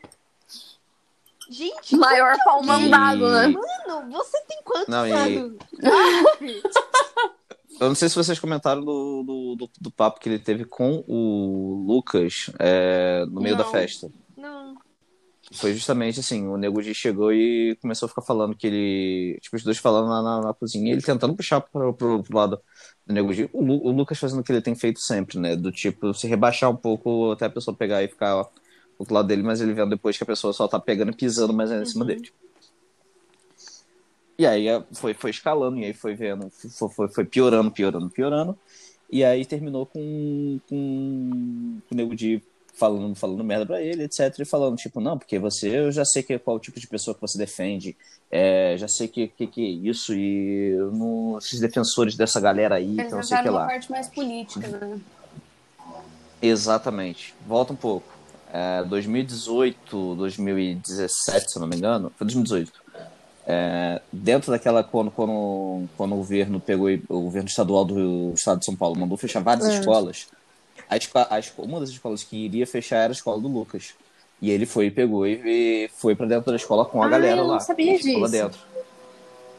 Gente, Maior pau mandado, né? mano, você tem quantos Não, e- anos? Ah. Eu não sei se vocês comentaram do, do, do, do papo que ele teve com o Lucas é, no meio da Não. festa. Não. Foi justamente assim, o Nego Di chegou e começou a ficar falando que ele. Tipo, os dois falando na, na, na cozinha, ele tentando puxar pro, pro, pro lado do Nego Di. O, Lu- o Lucas fazendo o que ele tem feito sempre, né? Do tipo, se rebaixar um pouco até a pessoa pegar e ficar ó, do outro lado dele, mas ele vendo depois que a pessoa só tá pegando e pisando mais ainda em cima dele. E aí é, foi, foi escalando, e aí foi vendo, foi, foi, foi piorando, piorando, piorando. E aí terminou com, com o Nego Di falando, falando merda pra ele, etc. E falando, tipo, não, porque você, eu já sei que, qual tipo de pessoa que você defende, é, já sei que, que, que é isso, e não, esses defensores dessa galera aí, Eles que não sei que lá. parte mais política, né? Exatamente. Volta um pouco. É, 2018, 2017, se eu não me engano, foi 2018. É, dentro daquela, quando, quando, quando o governo pegou, o governo estadual do estado de São Paulo mandou fechar várias É. escolas, a esco- a esco- uma das escolas que iria fechar era a escola do Lucas. E ele foi, pegou e, foi pra dentro da escola com a Ah, galera eu não lá. sabia Ele ficou lá disso. dentro.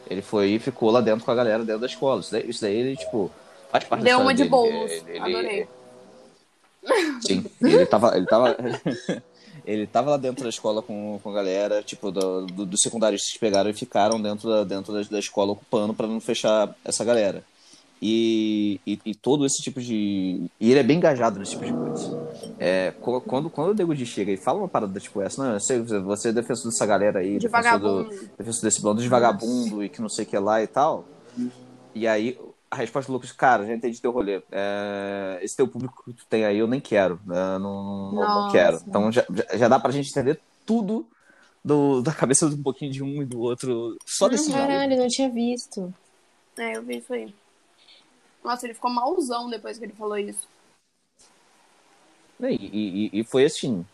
Ele foi e ficou lá dentro com a galera dentro da escola. Isso daí, isso daí ele, tipo, faz parte da Deu uma de bolos. Ele- ele- Adorei. Sim, ele tava, ele tava, ele tava lá dentro da escola com, com a galera, tipo, do, do, dos secundaristas que pegaram e ficaram dentro da, dentro da, da escola ocupando pra não fechar essa galera. E, e, e todo esse tipo de. E ele é bem engajado nesse tipo de coisa. É, quando, quando o Nego chega e fala uma parada tipo essa, não, eu sei, você é defensor dessa galera aí, De defensor, do, defensor desse bando de vagabundo e que não sei o que lá e tal. E aí a resposta do Lucas, cara, já entendi teu rolê. É, esse teu público que tu tem aí eu nem quero. né? Não, não, não quero. Então já, já, dá pra gente entender tudo do, da cabeça de um pouquinho de um e do outro só desse. Caralho, não tinha visto. É, eu vi isso aí. Nossa, ele ficou malzão depois que ele falou isso. E, e, e foi assim.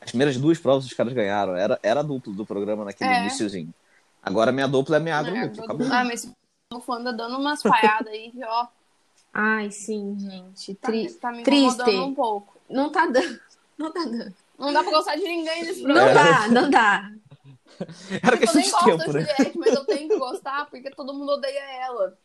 As primeiras duas provas os caras ganharam. Era, era a dupla do programa naquele É. iniciozinho. Agora minha dupla é minha É. Acabou. ah, mas esse povo anda dando umas falhadas aí, ó, Ai, sim, gente. tá, Tri... tá me triste. incomodando um pouco. Não tá dando. Não tá dando. Não dá pra gostar de ninguém nesse Não programa. dá, não dá. Era eu questão nem de gosto tempo, da né? Juliette, mas eu tenho que gostar porque todo mundo odeia ela.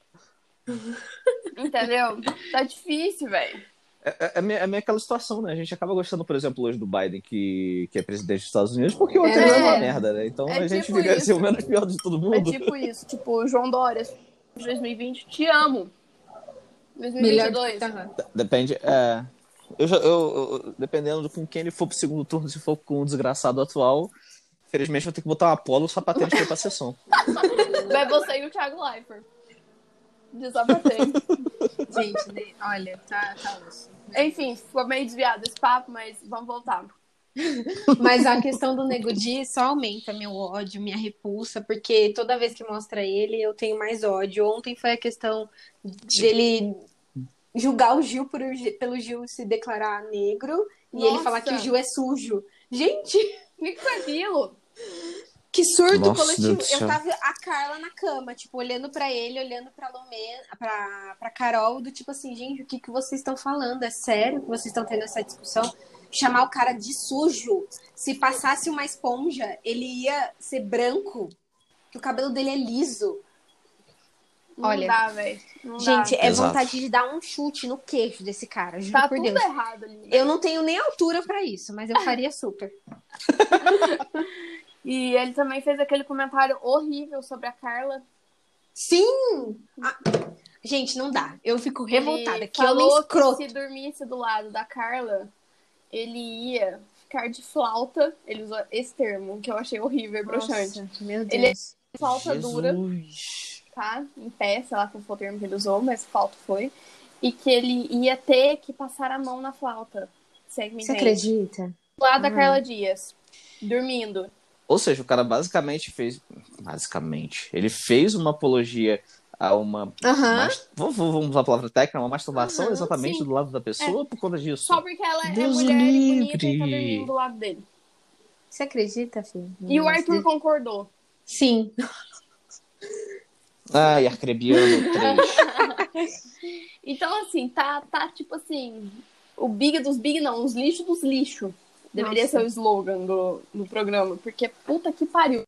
Entendeu? Tá difícil, velho. É, é, meio, é meio aquela situação, né? A gente acaba gostando, por exemplo, hoje do Biden, que, que é presidente dos Estados Unidos, porque o outro É. é uma merda, né? Então É a gente tipo fica assim, o menos pior de todo É mundo. tipo isso. Tipo, João Dória, de 2020, te amo. Melhor 2022. Tá. Depende, é. Eu, já- eu- eu- dependendo de com quem ele for pro segundo turno, se for com o desgraçado atual, infelizmente vou ter que botar uma polo só pra ter pra sessão. Vai você e o Thiago Leifert. Desabatei. Gente, né, olha, tá, tá osso. Enfim, ficou meio desviado esse papo, mas vamos voltar. Mas a questão do Nego Di só aumenta meu ódio, minha repulsa, porque toda vez que mostra ele, eu tenho mais ódio. Ontem foi a questão dele julgar o Gil por, pelo Gil se declarar negro e ele Nossa. falar que o Gil é sujo. Gente, O que foi aquilo? Que surto Nossa, coletivo. Deus Eu tava a Carla na cama, tipo, olhando pra ele, olhando pra Lomé, pra, pra Carol, do tipo assim, gente, o que, que vocês estão falando? É sério que vocês estão tendo essa discussão? Chamar o cara de sujo. Se passasse uma esponja, ele ia ser branco. Que o cabelo dele é liso. Não Olha, dá, Gente, dá. é Exato. vontade de dar um chute no queixo desse cara, juro tá por tudo Deus. errado ali. Eu não tenho nem altura pra isso, mas eu faria super. E ele também fez aquele comentário horrível sobre a Carla. Sim! Ah, gente, não dá. Eu fico revoltada. Ele Que homem escroto. que se dormisse do lado da Carla, ele ia ficar de flauta. Ele usou esse termo, que eu achei horrível e broxante. Nossa, meu Deus. Ele é Flauta dura, Jesus. tá? Em pé, sei lá qual foi o termo que ele usou, mas flauta foi. E que ele ia ter que passar a mão na flauta. Você entende. acredita? Do lado da Uhum. Carla Dias, dormindo. Ou seja, o cara basicamente fez. Basicamente. Ele fez uma apologia a uma. Aham. mas- vamos, vamos usar a palavra técnica, uma masturbação Aham, exatamente sim. do lado da pessoa por conta disso. Só porque ela é Deus mulher e bonita e tá livre. dormindo do lado dele. Você acredita, filho? E o Arthur concordou. Sim. Ai, Arcrebiano 3. Então, assim, tá, tá tipo assim. O big dos big, não, os lixos dos lixos. Deveria Nossa. ser o slogan do, do programa, porque puta que pariu.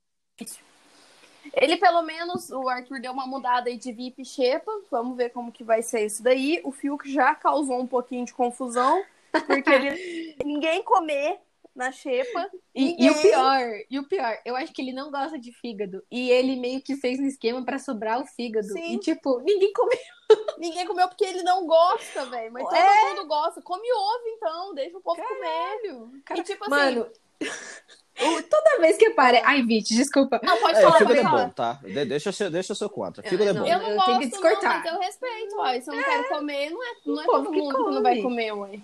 Ele, pelo menos, o Arthur deu uma mudada aí de VIP e Xepa. Vamos ver como que vai ser isso daí. O Fiuk já causou um pouquinho de confusão, porque ele ninguém comer na Xepa. E, e o pior, e o pior, eu acho que ele não gosta de fígado. E ele meio que fez um esquema pra sobrar o fígado. Sim. E, tipo, ninguém comeu. Ninguém comeu porque ele não gosta, velho. Mas todo É. mundo gosta. Come ovo, então. Deixa o povo comer. E tipo assim. Mano, toda vez que apare... Ai, Vit, desculpa. Não, pode É, falar, fígado pode é falar. bom, tá? De- deixa, eu ser, deixa eu ser contra. Fígado é não, bom. Eu não Eu gosto, tenho que descortar. não, mas eu respeito, uai. Se eu não quero comer, não é, não é todo que mundo que não come. vai comer, uai.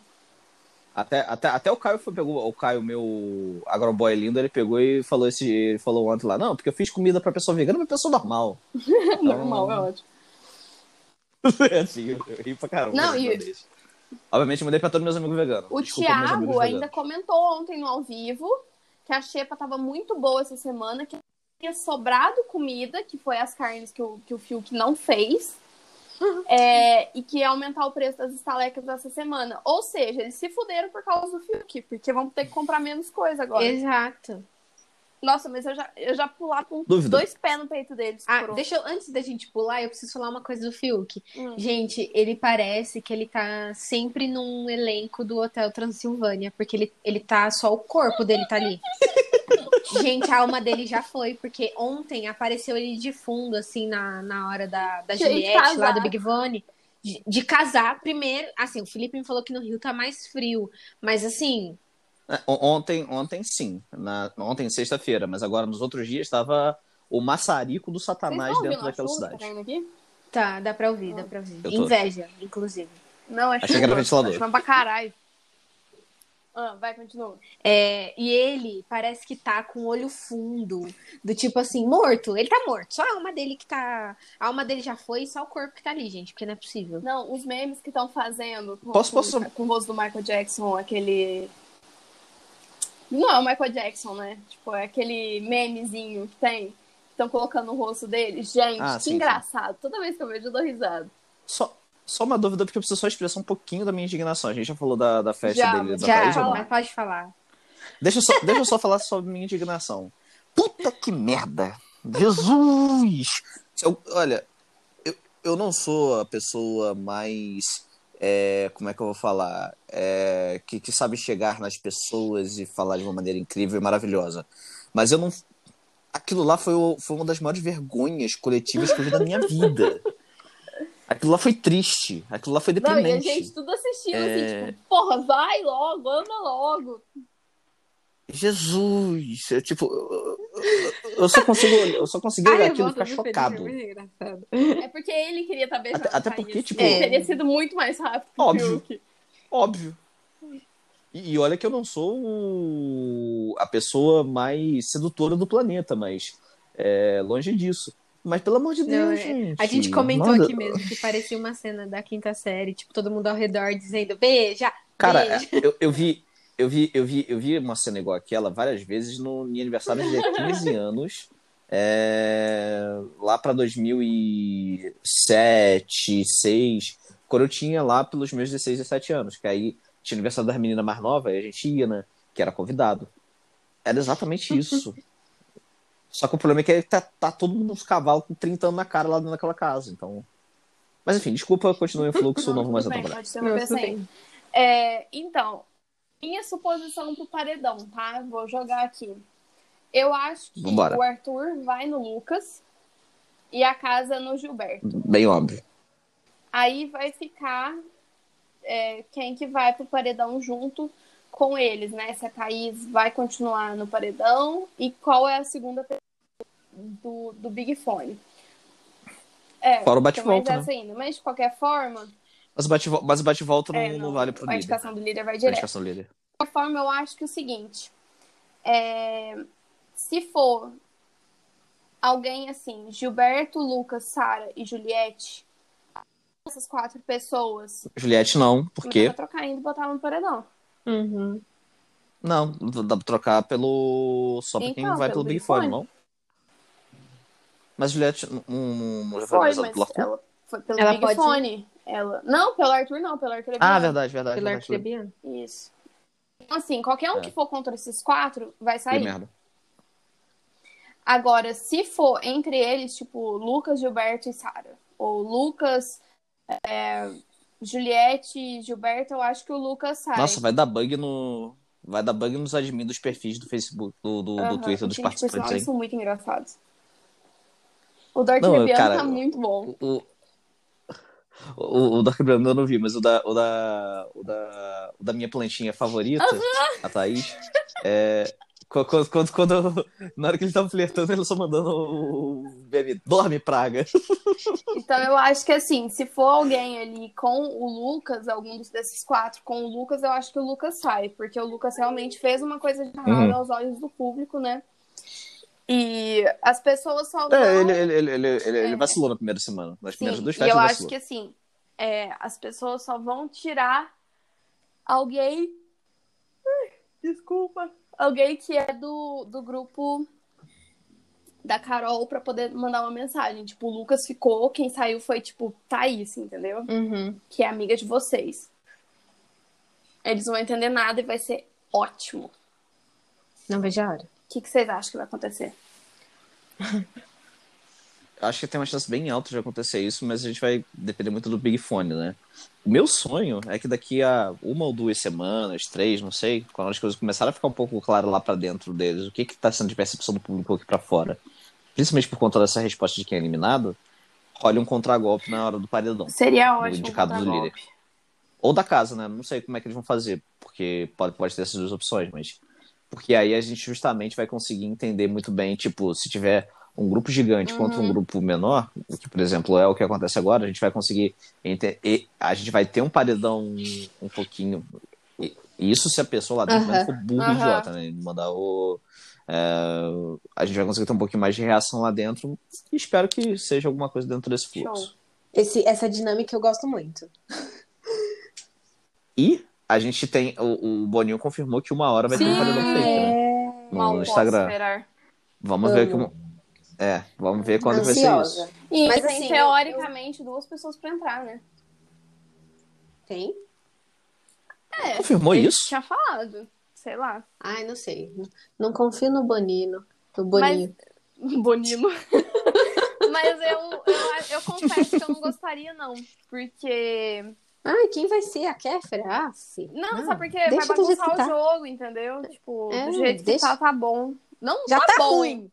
Até, até, até o Caio foi, pegou, o Caio, meu agroboy lindo, ele pegou e falou esse, ele falou ontem lá, não, porque eu fiz comida pra pessoa vegana, mas pessoa normal. Normal, é ótimo. assim, eu, eu ri pra caramba. Não, e- isso. Obviamente, mandei pra todos meus amigos veganos. O Desculpa, Thiago ainda veganos. comentou ontem no ao vivo que a xepa tava muito boa essa semana, que tinha sobrado comida, que foi as carnes que o, que o Fiuk não fez. é, e que ia aumentar o preço das estalecas essa semana. Ou seja, eles se fuderam por causa do Fiuk, porque vão ter que comprar menos coisa agora. Exato. Nossa, mas eu já, eu já pular com Dúvida. dois pés no peito deles. Ah, pronto. deixa eu, antes da gente pular, eu preciso falar uma coisa do Fiuk. Hum. Gente, ele parece que ele tá sempre num elenco do Hotel Transilvânia, porque ele, ele tá só o corpo dele tá ali. Gente, a alma dele já foi, porque ontem apareceu ele de fundo, assim, na, na hora da, da Juliette, lá do Big Vone. De, de casar, primeiro, assim, o Felipe me falou que no Rio tá mais frio, mas assim, Ontem, ontem sim. Na, ontem, sexta-feira, mas agora nos outros dias estava o maçarico do satanás dentro daquela cidade. Tá tá, dá pra ouvir, dá pra ouvir. Tô. Inveja, inclusive. Não, é Achei que era ventilador. Tá pra caralho. Ah, vai, continua. É, e ele parece que tá com o olho fundo, do tipo assim, morto. Ele tá morto. Só a alma dele que tá. A alma dele já foi, só o corpo que tá ali, gente, porque não é possível. Não, os memes que estão fazendo com, Posso- com, posso- com o rosto do Michael Jackson, aquele. Não é o Michael Jackson, né? Tipo, é aquele memezinho que tem. Estão colocando o rosto dele. Gente, Ah, que sim, sim. engraçado. Toda vez que eu vejo, eu dou risada. Só, só uma dúvida, porque eu preciso só expressar um pouquinho da minha indignação. A gente já falou da, da festa Já, dele da Já, mas pode falar. Deixa eu, só, deixa eu só falar sobre minha indignação. Puta que merda! Jesus! Eu- olha, eu, eu não sou a pessoa mais. É, como é que eu vou falar? É, que, que sabe chegar nas pessoas e falar de uma maneira incrível e maravilhosa. Mas eu não. Aquilo lá foi, o- foi uma das maiores vergonhas coletivas que eu vi na minha vida. Aquilo lá foi triste. Aquilo lá foi Não, e a deprimente. gente tudo assistindo assim, É. tipo, porra, vai logo, anda logo. Jesus! Eu, tipo, eu, eu- só consigo, eu só consegui olhar aquilo e ficar chocado. engraçado. É porque ele queria estar beijando Até- até porque, tipo- Ele Teria sido muito mais rápido que Óbvio. Fiuk. Óbvio. E, e olha que eu não sou o- a pessoa mais sedutora do planeta, mas é, longe disso. Mas pelo amor de Deus, Não, é- gente. A gente comentou Manda- aqui mesmo que parecia uma cena da quinta série, tipo, todo mundo ao redor dizendo beija, Cara, beija. eu, eu vi. Eu vi, eu, vi, eu vi uma cena igual aquela várias vezes no meu aniversário de 15 anos. é, lá pra 2007, 2006, quando eu tinha lá pelos meus 16, 17 anos. Que aí tinha aniversário das meninas mais novas, aí a gente ia, né? Que era convidado. Era exatamente isso. Só que o problema é que tá, tá todo mundo nos cavalos com 30 anos na cara lá dentro daquela casa. Então. Mas enfim, desculpa, continue o fluxo, não, vou mais atrapalhar. pode Não, uma. É, então, minha suposição pro paredão, tá? Vou jogar aqui. Eu acho que Vambora. o Arthur vai no Lucas e a casa no Gilberto. Bem óbvio. Aí vai ficar é, quem que vai pro paredão junto com eles, né? Se a Thaís vai continuar no paredão e qual é a segunda pessoa do, do Big Fone. É, Fora o bate-volta, essa ainda. Mas de qualquer forma, Mas o bate-volta mas o bate-volta não, é, não vale pro a líder. indicação do líder vai A direto. indicação do líder. De qualquer forma, eu acho que é o seguinte: é, se for alguém assim, Gilberto, Lucas, Sara e Juliette, essas quatro pessoas, Juliette não, por não quê? dá pra trocar ainda e botar ela no paredão. Uhum. Não, dá pra trocar pelo. Só pra quem Então, vai pelo pelo Big Fone, não? Mas Juliette não, não, não já foi mas pelo ela foi pelo Ela Big pode- Fone. Ela... Não, pelo Arthur não, pelo Arthur é Ah, verdade, verdade. Pelo verdade. Arcrebiano. Isso. Então, assim, qualquer um É. que for contra esses quatro vai Que sair. merda. Agora, se for entre eles, tipo, Lucas, Gilberto e Sara, ou Lucas, é, Juliette e Gilberto, eu acho que o Lucas sai. Nossa, vai dar bug no. Vai dar bug nos admin dos perfis do Facebook, do, do, do Aham. Twitter dos Gente, participantes eles aí. são muito engraçados. O Dark Não, Rebiano cara, tá muito bom. O, o, o Dark Brand eu não vi, mas o da, o da, o da, o da minha plantinha favorita, a Thaís, é, qu- quando, quando, quando na hora que eles estavam flertando, ele só mandando o bebê, dorme praga. Então eu acho que assim, se for alguém ali com o Lucas, algum desses quatro com o Lucas, eu acho que o Lucas sai, porque o Lucas realmente fez uma coisa de errado Uhum. aos olhos do público, né? E as pessoas só vão. É, ele, ele, ele, ele, ele, ele É. vacilou na primeira semana. Nas Sim, primeiras duas e festas eu ele acho que assim, é, as pessoas só vão tirar alguém. Ai, Desculpa. Alguém que é do, do grupo da Carol pra poder mandar uma mensagem. Tipo, o Lucas ficou, quem saiu foi, tipo, Thaís, entendeu? Uhum. Que é amiga de vocês. Eles não vão entender nada e vai ser ótimo. Não vejo a hora. O que, que vocês acham que vai acontecer? Acho que tem uma chance bem alta de acontecer isso, mas a gente vai depender muito do Big Fone, né? O meu sonho é que daqui a uma ou duas semanas, três, não sei, quando as coisas começarem a ficar um pouco claras lá pra dentro deles, o que que tá sendo de percepção do público aqui pra fora, principalmente por conta dessa resposta de quem é eliminado, role um contragolpe na hora do paredão. Seria ótimo. indicado do líder. Ou da casa, né? Não sei como é que eles vão fazer, porque pode, pode ter essas duas opções, mas. Porque aí a gente justamente vai conseguir entender muito bem, tipo, se tiver um grupo gigante contra um Uhum. grupo menor, o que, por exemplo, é o que acontece agora, a gente vai conseguir. A gente vai ter um paredão um pouquinho. Isso se a pessoa lá dentro Aham. não for burro Aham. idiota, né? Mandar o. é, a gente vai conseguir ter um pouquinho mais de reação lá dentro. E espero que seja alguma coisa dentro desse fluxo. Esse, essa dinâmica eu gosto muito. E a gente tem. O, o Boninho confirmou que uma hora vai ter um Sim. paredão fake, né? Mal No posso Instagram. esperar. Vamos ver Amo. como. É, vamos ver quando vai ser Ansiosa. isso. E Mas, tem, assim, teoricamente, duas pessoas pra entrar, né? Tem? É. Confirmou isso? tinha falado. Sei lá. Ai, não sei. Não confio no Bonino. No Boninho. Bonino. Mas eu, eu, eu confesso que eu não gostaria, não. Porque. Ai, quem vai ser? A Kéfera? Ah, sim. Não, Ah, só porque vai bagunçar o tá. jogo, entendeu? Tipo, É, do jeito deixa- que tá, tá bom. Não Já tá, tá bom. ruim.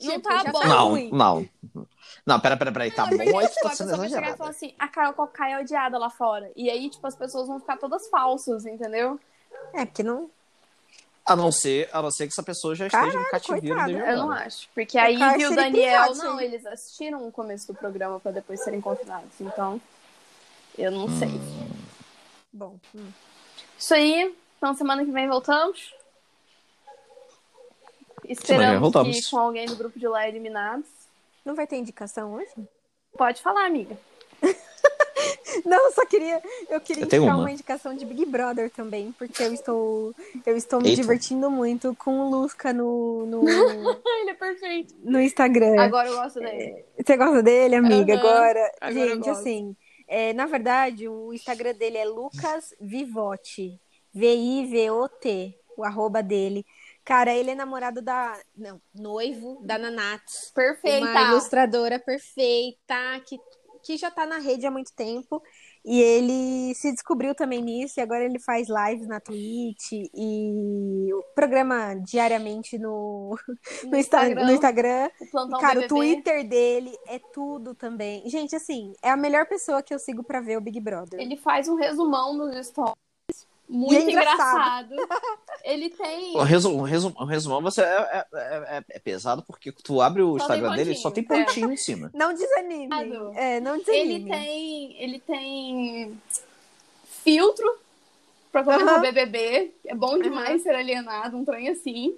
Não Tipo, tá já bom. tá Não, ruim. não. Não, pera, pera, pera. Tá Não, bom, tu tipo, tá a pessoa vai chegar e falar assim, a Carol Cocai é odiada lá fora. E aí, tipo, as pessoas vão ficar todas falsas, entendeu? É, porque não. A não ser, a não ser que essa pessoa já esteja Caralho, em cativeiro coitada. desde Eu não acho. Porque aí viu o Daniel. Não, eles assistiram o começo do programa pra depois serem confinados. Então, eu não sei. Bom. hum. Isso aí. Então, semana que vem voltamos. Que vem Esperamos voltamos. que com alguém do grupo de lá eliminados. Não vai ter indicação hoje? Pode falar, amiga. Não, só queria. Eu queria Eu indicar uma. uma. indicação de Big Brother também, porque eu estou. Eu estou me Eita. divertindo muito com o Lusca no, no, Ele é perfeito. no Instagram. Agora eu gosto dele. Você gosta dele, amiga? Aham. Agora. Agora eu Gente, gosto. assim. É, na verdade, o Instagram dele é Lucas Vivotti. V-I-V-O-T. O arroba dele. Cara, ele é namorado da. Não, noivo da Nanats. Perfeita. Uma ilustradora perfeita que, que já tá na rede há muito tempo. E ele se descobriu também nisso, e agora ele faz lives na Twitch e o programa diariamente no, no, Insta- no Instagram. O Cara, o BBB. Twitter dele é tudo também. Gente, assim, é a melhor pessoa que eu sigo pra ver o Big Brother. Ele faz um resumão nos stories. E Muito é engraçado. engraçado. Ele tem. O resumão, resum- o resumão você é, é, é- é pesado porque tu abre o Só Instagram dele e só tem pontinho, é. em cima. Não desanime. É, não Ele desanime. tem. Ele tem filtro pra começar Aham. o BBB. É bom demais ser alienado, um trem assim.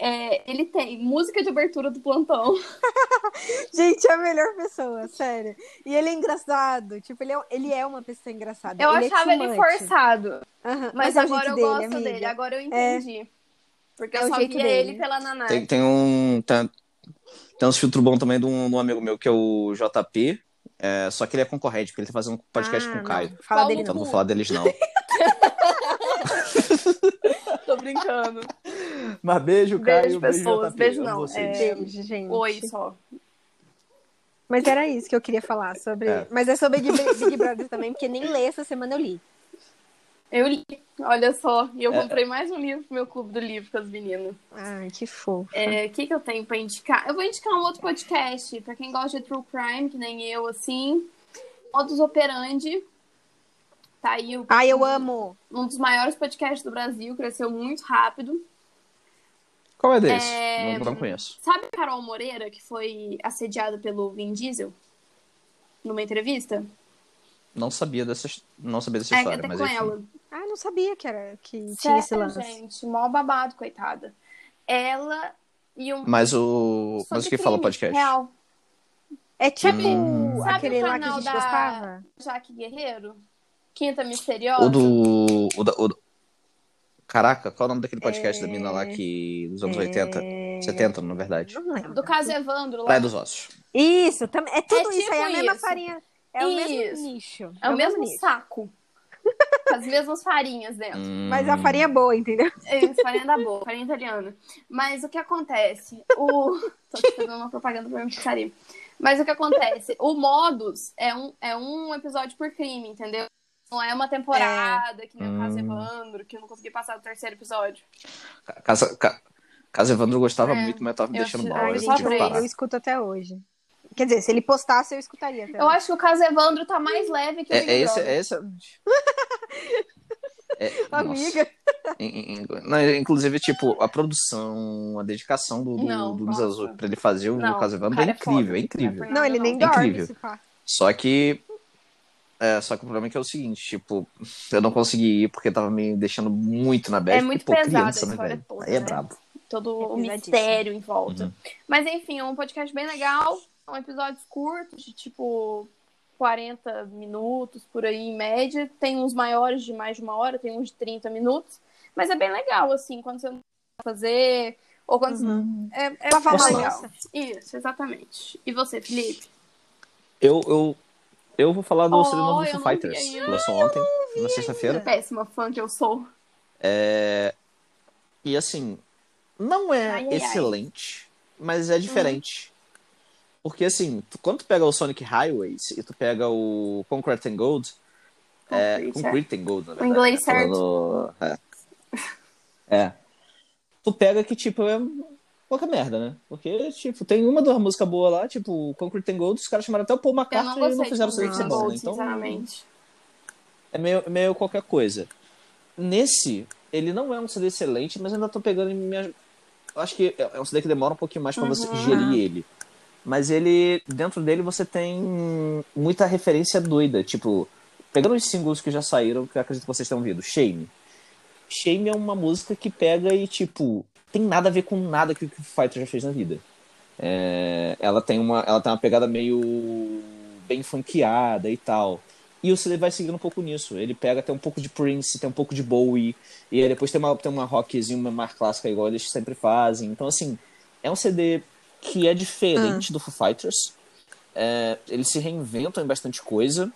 É, ele tem música de abertura do plantão. Gente, é a melhor pessoa, sério. E ele é engraçado. Tipo, ele é, ele é uma pessoa engraçada. Eu ele achava é ele forçado. Aham, Mas, é o agora eu dele, gosto amiga. dele. Agora eu entendi. Porque É eu o só via dele. ele pela Naná. Tem, tem um. Tem, tem uns filtros bons também de um, de um amigo meu que é o JP. é, só que ele é concorrente, porque ele tá fazendo um podcast Ah, com o Caio. não, Fala dele Então não. não vou falar deles, não. Tô brincando. Mas beijo, Beijo, pessoas. Beijo Amo não. vocês. É, Beijo, gente. Oi, só. Mas era isso que eu queria falar sobre. É. Mas é sobre Big, Big Brother também, porque nem ler essa semana eu li. Eu li, olha só. E eu É. comprei mais um livro pro meu clube do livro com as meninas. Ai, que fofo. É, O que, que eu tenho pra indicar? Eu vou indicar um outro podcast. Pra quem gosta de true crime, que nem eu, assim. Modus Operandi. Tá aí o- Ai, eu amo. um dos maiores podcasts do Brasil. Cresceu muito rápido. Qual é desse? É, Não, não conheço. Sabe a Carol Moreira, que foi assediada pelo Vin Diesel? Numa entrevista? Não sabia dessa, não sabia dessa É, história, até mas com enfim. ela. Ah, não sabia que, era, que tinha esse Sério, lance. gente. Mó babado, coitada. Ela e um... Mas o. Mas o que fala o podcast? Real. É tipo Hum. Sabe aquele lá que a canal gente da- gostava? Jaque Guerreiro? Quinta Misteriosa? O do. O da, o do- Caraca, qual é o nome daquele podcast É... da mina lá que. dos anos É... 80? 70, na verdade. Não lembro. Do caso Evandro lá. Praia dos Ossos. Isso, também. É tudo É isso, aí é a tipo mesma isso. farinha. É o Isso. mesmo nicho. É o mesmo nicho. saco. As mesmas farinhas dentro. Mas a Hum. farinha é boa, entendeu? É Isso, farinha da boa, farinha italiana. Mas o que acontece? O... Tô aqui fazendo uma propaganda pra minha pizzaria. Mas o que acontece? O Modus é um, é um episódio por crime, entendeu? Não é uma temporada, que nem o caso Hum. Evandro, que eu não consegui passar do terceiro episódio. Casa, ca... Casa Evandro gostava É, muito, mas tava me eu deixando mal. ai, Eu parar. Eu escuto até hoje. Quer dizer, se ele postasse, eu escutaria até. Eu acho que o caso Evandro tá mais leve que o É, Big é esse, Brother. é esse. É, nossa. Amiga. Não, inclusive, tipo, a produção, a dedicação do, do, Não, do nossa. Azul pra ele fazer o Não, Casa Evandro é é incrível, é incrível. Não é ele nem dorme, Incrível. se pá. Só que. É, só que o problema é que é o seguinte, tipo, eu não consegui ir porque tava me deixando muito na bad. É muito porque, pô, pesada criança, a né, história toda, Aí é né? brabo. todo É o mistério em volta. Uhum. Mas enfim, é um podcast bem legal. São episódios curtos, de tipo 40 minutos por aí em média. Tem uns maiores de mais de uma hora, tem uns de 30 minutos. Mas é bem legal, assim, quando você não fazer. Ou quando Uhum. É, é uma legal. Isso, exatamente. E você, Felipe? Eu, eu, eu vou falar do Oh, CD novo do eu Foo não vi Fighters, ainda. que lançou ontem, na sexta-feira. Péssima fã que eu sou. É... E assim, não é Ai, ai, ai. excelente, mas é diferente. Porque assim, tu- quando tu pega o Sonic Highways e tu pega o Concrete and Gold, é, Concrete, Concrete and Gold, na O verdade. inglês né? certo. Falando- É. É. Tu pega que, tipo, é pouca merda, né? Porque, tipo, tem uma duas músicas boas lá, tipo, Concrete and Gold, os caras chamaram até o Paul Eu não McCartney e não fizeram Concrete ser bom, né? Então, sinceramente. é meio, meio qualquer coisa. Nesse, ele não é um CD excelente, mas ainda tô pegando em minha. Acho que é um CD que demora um pouquinho mais pra você Uhum. digerir ele. Mas ele, dentro dele, você tem muita referência doida. Tipo, pegando os singles que já saíram, que eu acredito que vocês tenham ouvido. Shame. Shame é uma música que pega e, tipo, tem nada a ver com nada que o Foo Fighter já fez na vida. É, ela, tem uma, ela tem uma pegada meio bem funkeada e tal. E o CD vai seguindo um pouco nisso. Ele pega até um pouco de Prince, tem um pouco de Bowie, e aí depois tem uma, tem uma rockzinha, uma mais clássica, igual eles sempre fazem. Então, assim, é um CD que é diferente do Foo Fighters. É, eles se reinventam em bastante coisa.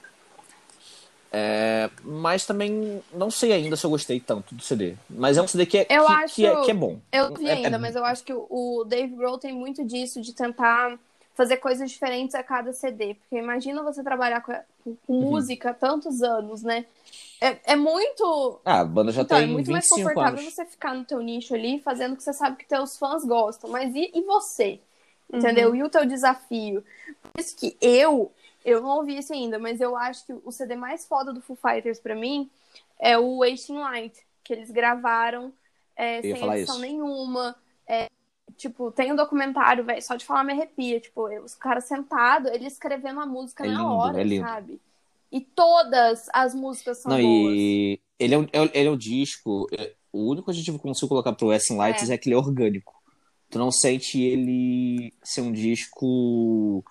É, mas também não sei ainda se eu gostei tanto do CD. Mas é um CD que é, Eu que, acho- que é, que é bom. Eu não vi É- ainda, é- mas eu acho que o- Dave Grohl tem muito disso, de tentar fazer coisas diferentes a cada CD. Porque imagina você trabalhar com, com- Uhum. música há tantos anos, né? É, é muito. Ah, a banda já então, tem é muito mais 25 confortável anos. você ficar no teu nicho ali, fazendo o que você sabe que teus fãs gostam. Mas e, e você? Entendeu? E o teu desafio? Por isso que eu, eu não ouvi isso ainda, mas eu acho que o CD mais foda do Foo Fighters pra mim é o Wasting Light, que eles gravaram é, sem edição isso. nenhuma. É, tipo, tem um documentário, velho, só de falar me arrepia. Tipo, os caras sentados, eles escrevendo a música É na lindo, hora, é sabe? E todas as músicas são Não, boas. e ele é, um, é- ele é um disco. é- o único adjetivo que eu consigo colocar pro Western Lights é. É. que ele é orgânico. Tu não sente ele ser um disco.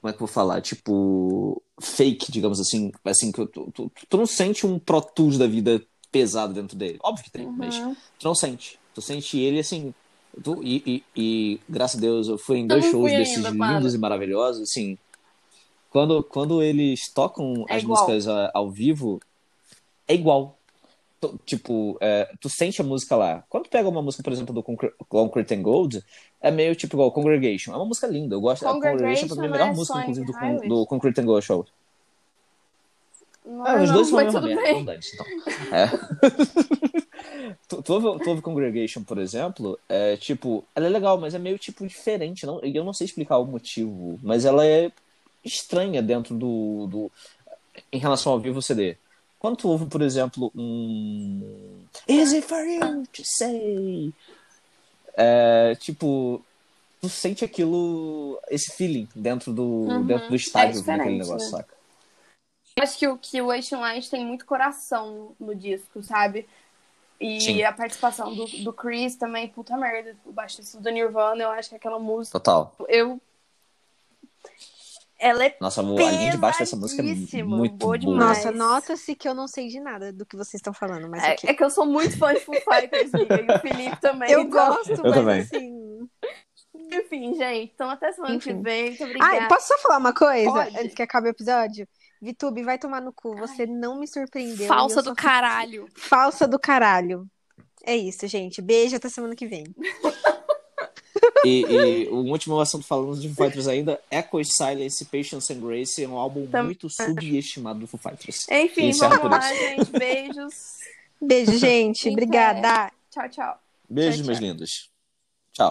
Como é que eu vou falar? Tipo. Fake, digamos assim. Assim, que tu, tu, tu não sente um Pro Tools da vida pesado dentro dele. Óbvio que tem, mas Uhum. tu não sente. Tu sente ele assim. tu- e, e, e, graças a Deus eu fui em dois shows desses ainda, para. lindos e maravilhosos, assim. Quando, quando eles tocam É as igual. músicas a- ao vivo, é igual. Tu- Tipo, é, tu sente a música lá. Quando tu pega uma música, por exemplo, do Concre- Concrete and Gold, é meio tipo igual Congregation. É uma música linda. Eu gosto. A Congregation pra mim é a melhor é música, inclusive, do, Highway? do Concrete and Gold Show. Não Ah, os não, dois são a mesma merda. Então. É. tu, tu, ouve, tu ouve Congregation, por exemplo, é tipo, ela é legal, mas é meio tipo diferente. Não, eu não sei explicar o motivo, mas ela é estranha dentro do, do. em relação ao vivo CD. Quando tu ouve, por exemplo, um. Easy for you to say. É, tipo, tu sente aquilo, esse feeling dentro do, Uhum. dentro do estádio, É daquele diferente, negócio, né? saca? Eu acho que o, que o Wasting Light tem muito coração no disco, sabe? E Sim. a participação do, do Chris também, puta merda. O baixista do Nirvana, eu acho que aquela música. Total. Eu. Ela é. Nossa, a linha de baixo dessa música é muito boa boa. demais. Nossa, nota-se que eu não sei de nada do que vocês estão falando, mas É, é que eu sou muito fã de Foo Fighters, amiga, e o Felipe também. Eu então- gosto, mas também. assim. Enfim, gente. Então até semana que Enfim. vem. Muito obrigada. Ah, posso só falar uma coisa Pode. antes que acabe o episódio? Vitube, vai tomar no cu. Você não me surpreendeu. Falsa eu do caralho. Falsa do caralho. É isso, gente. Beijo até semana que vem. E, e o último assunto falando de Foo Fighters ainda, Echoes, Silence, Patience and Grace é um álbum Tam- muito subestimado do Foo Fighters. Enfim, encerra vamos lá, gente. Beijos. Beijo, gente. Encerra. Obrigada. Tchau, tchau. Beijos, Tchau, meus tchau. lindos.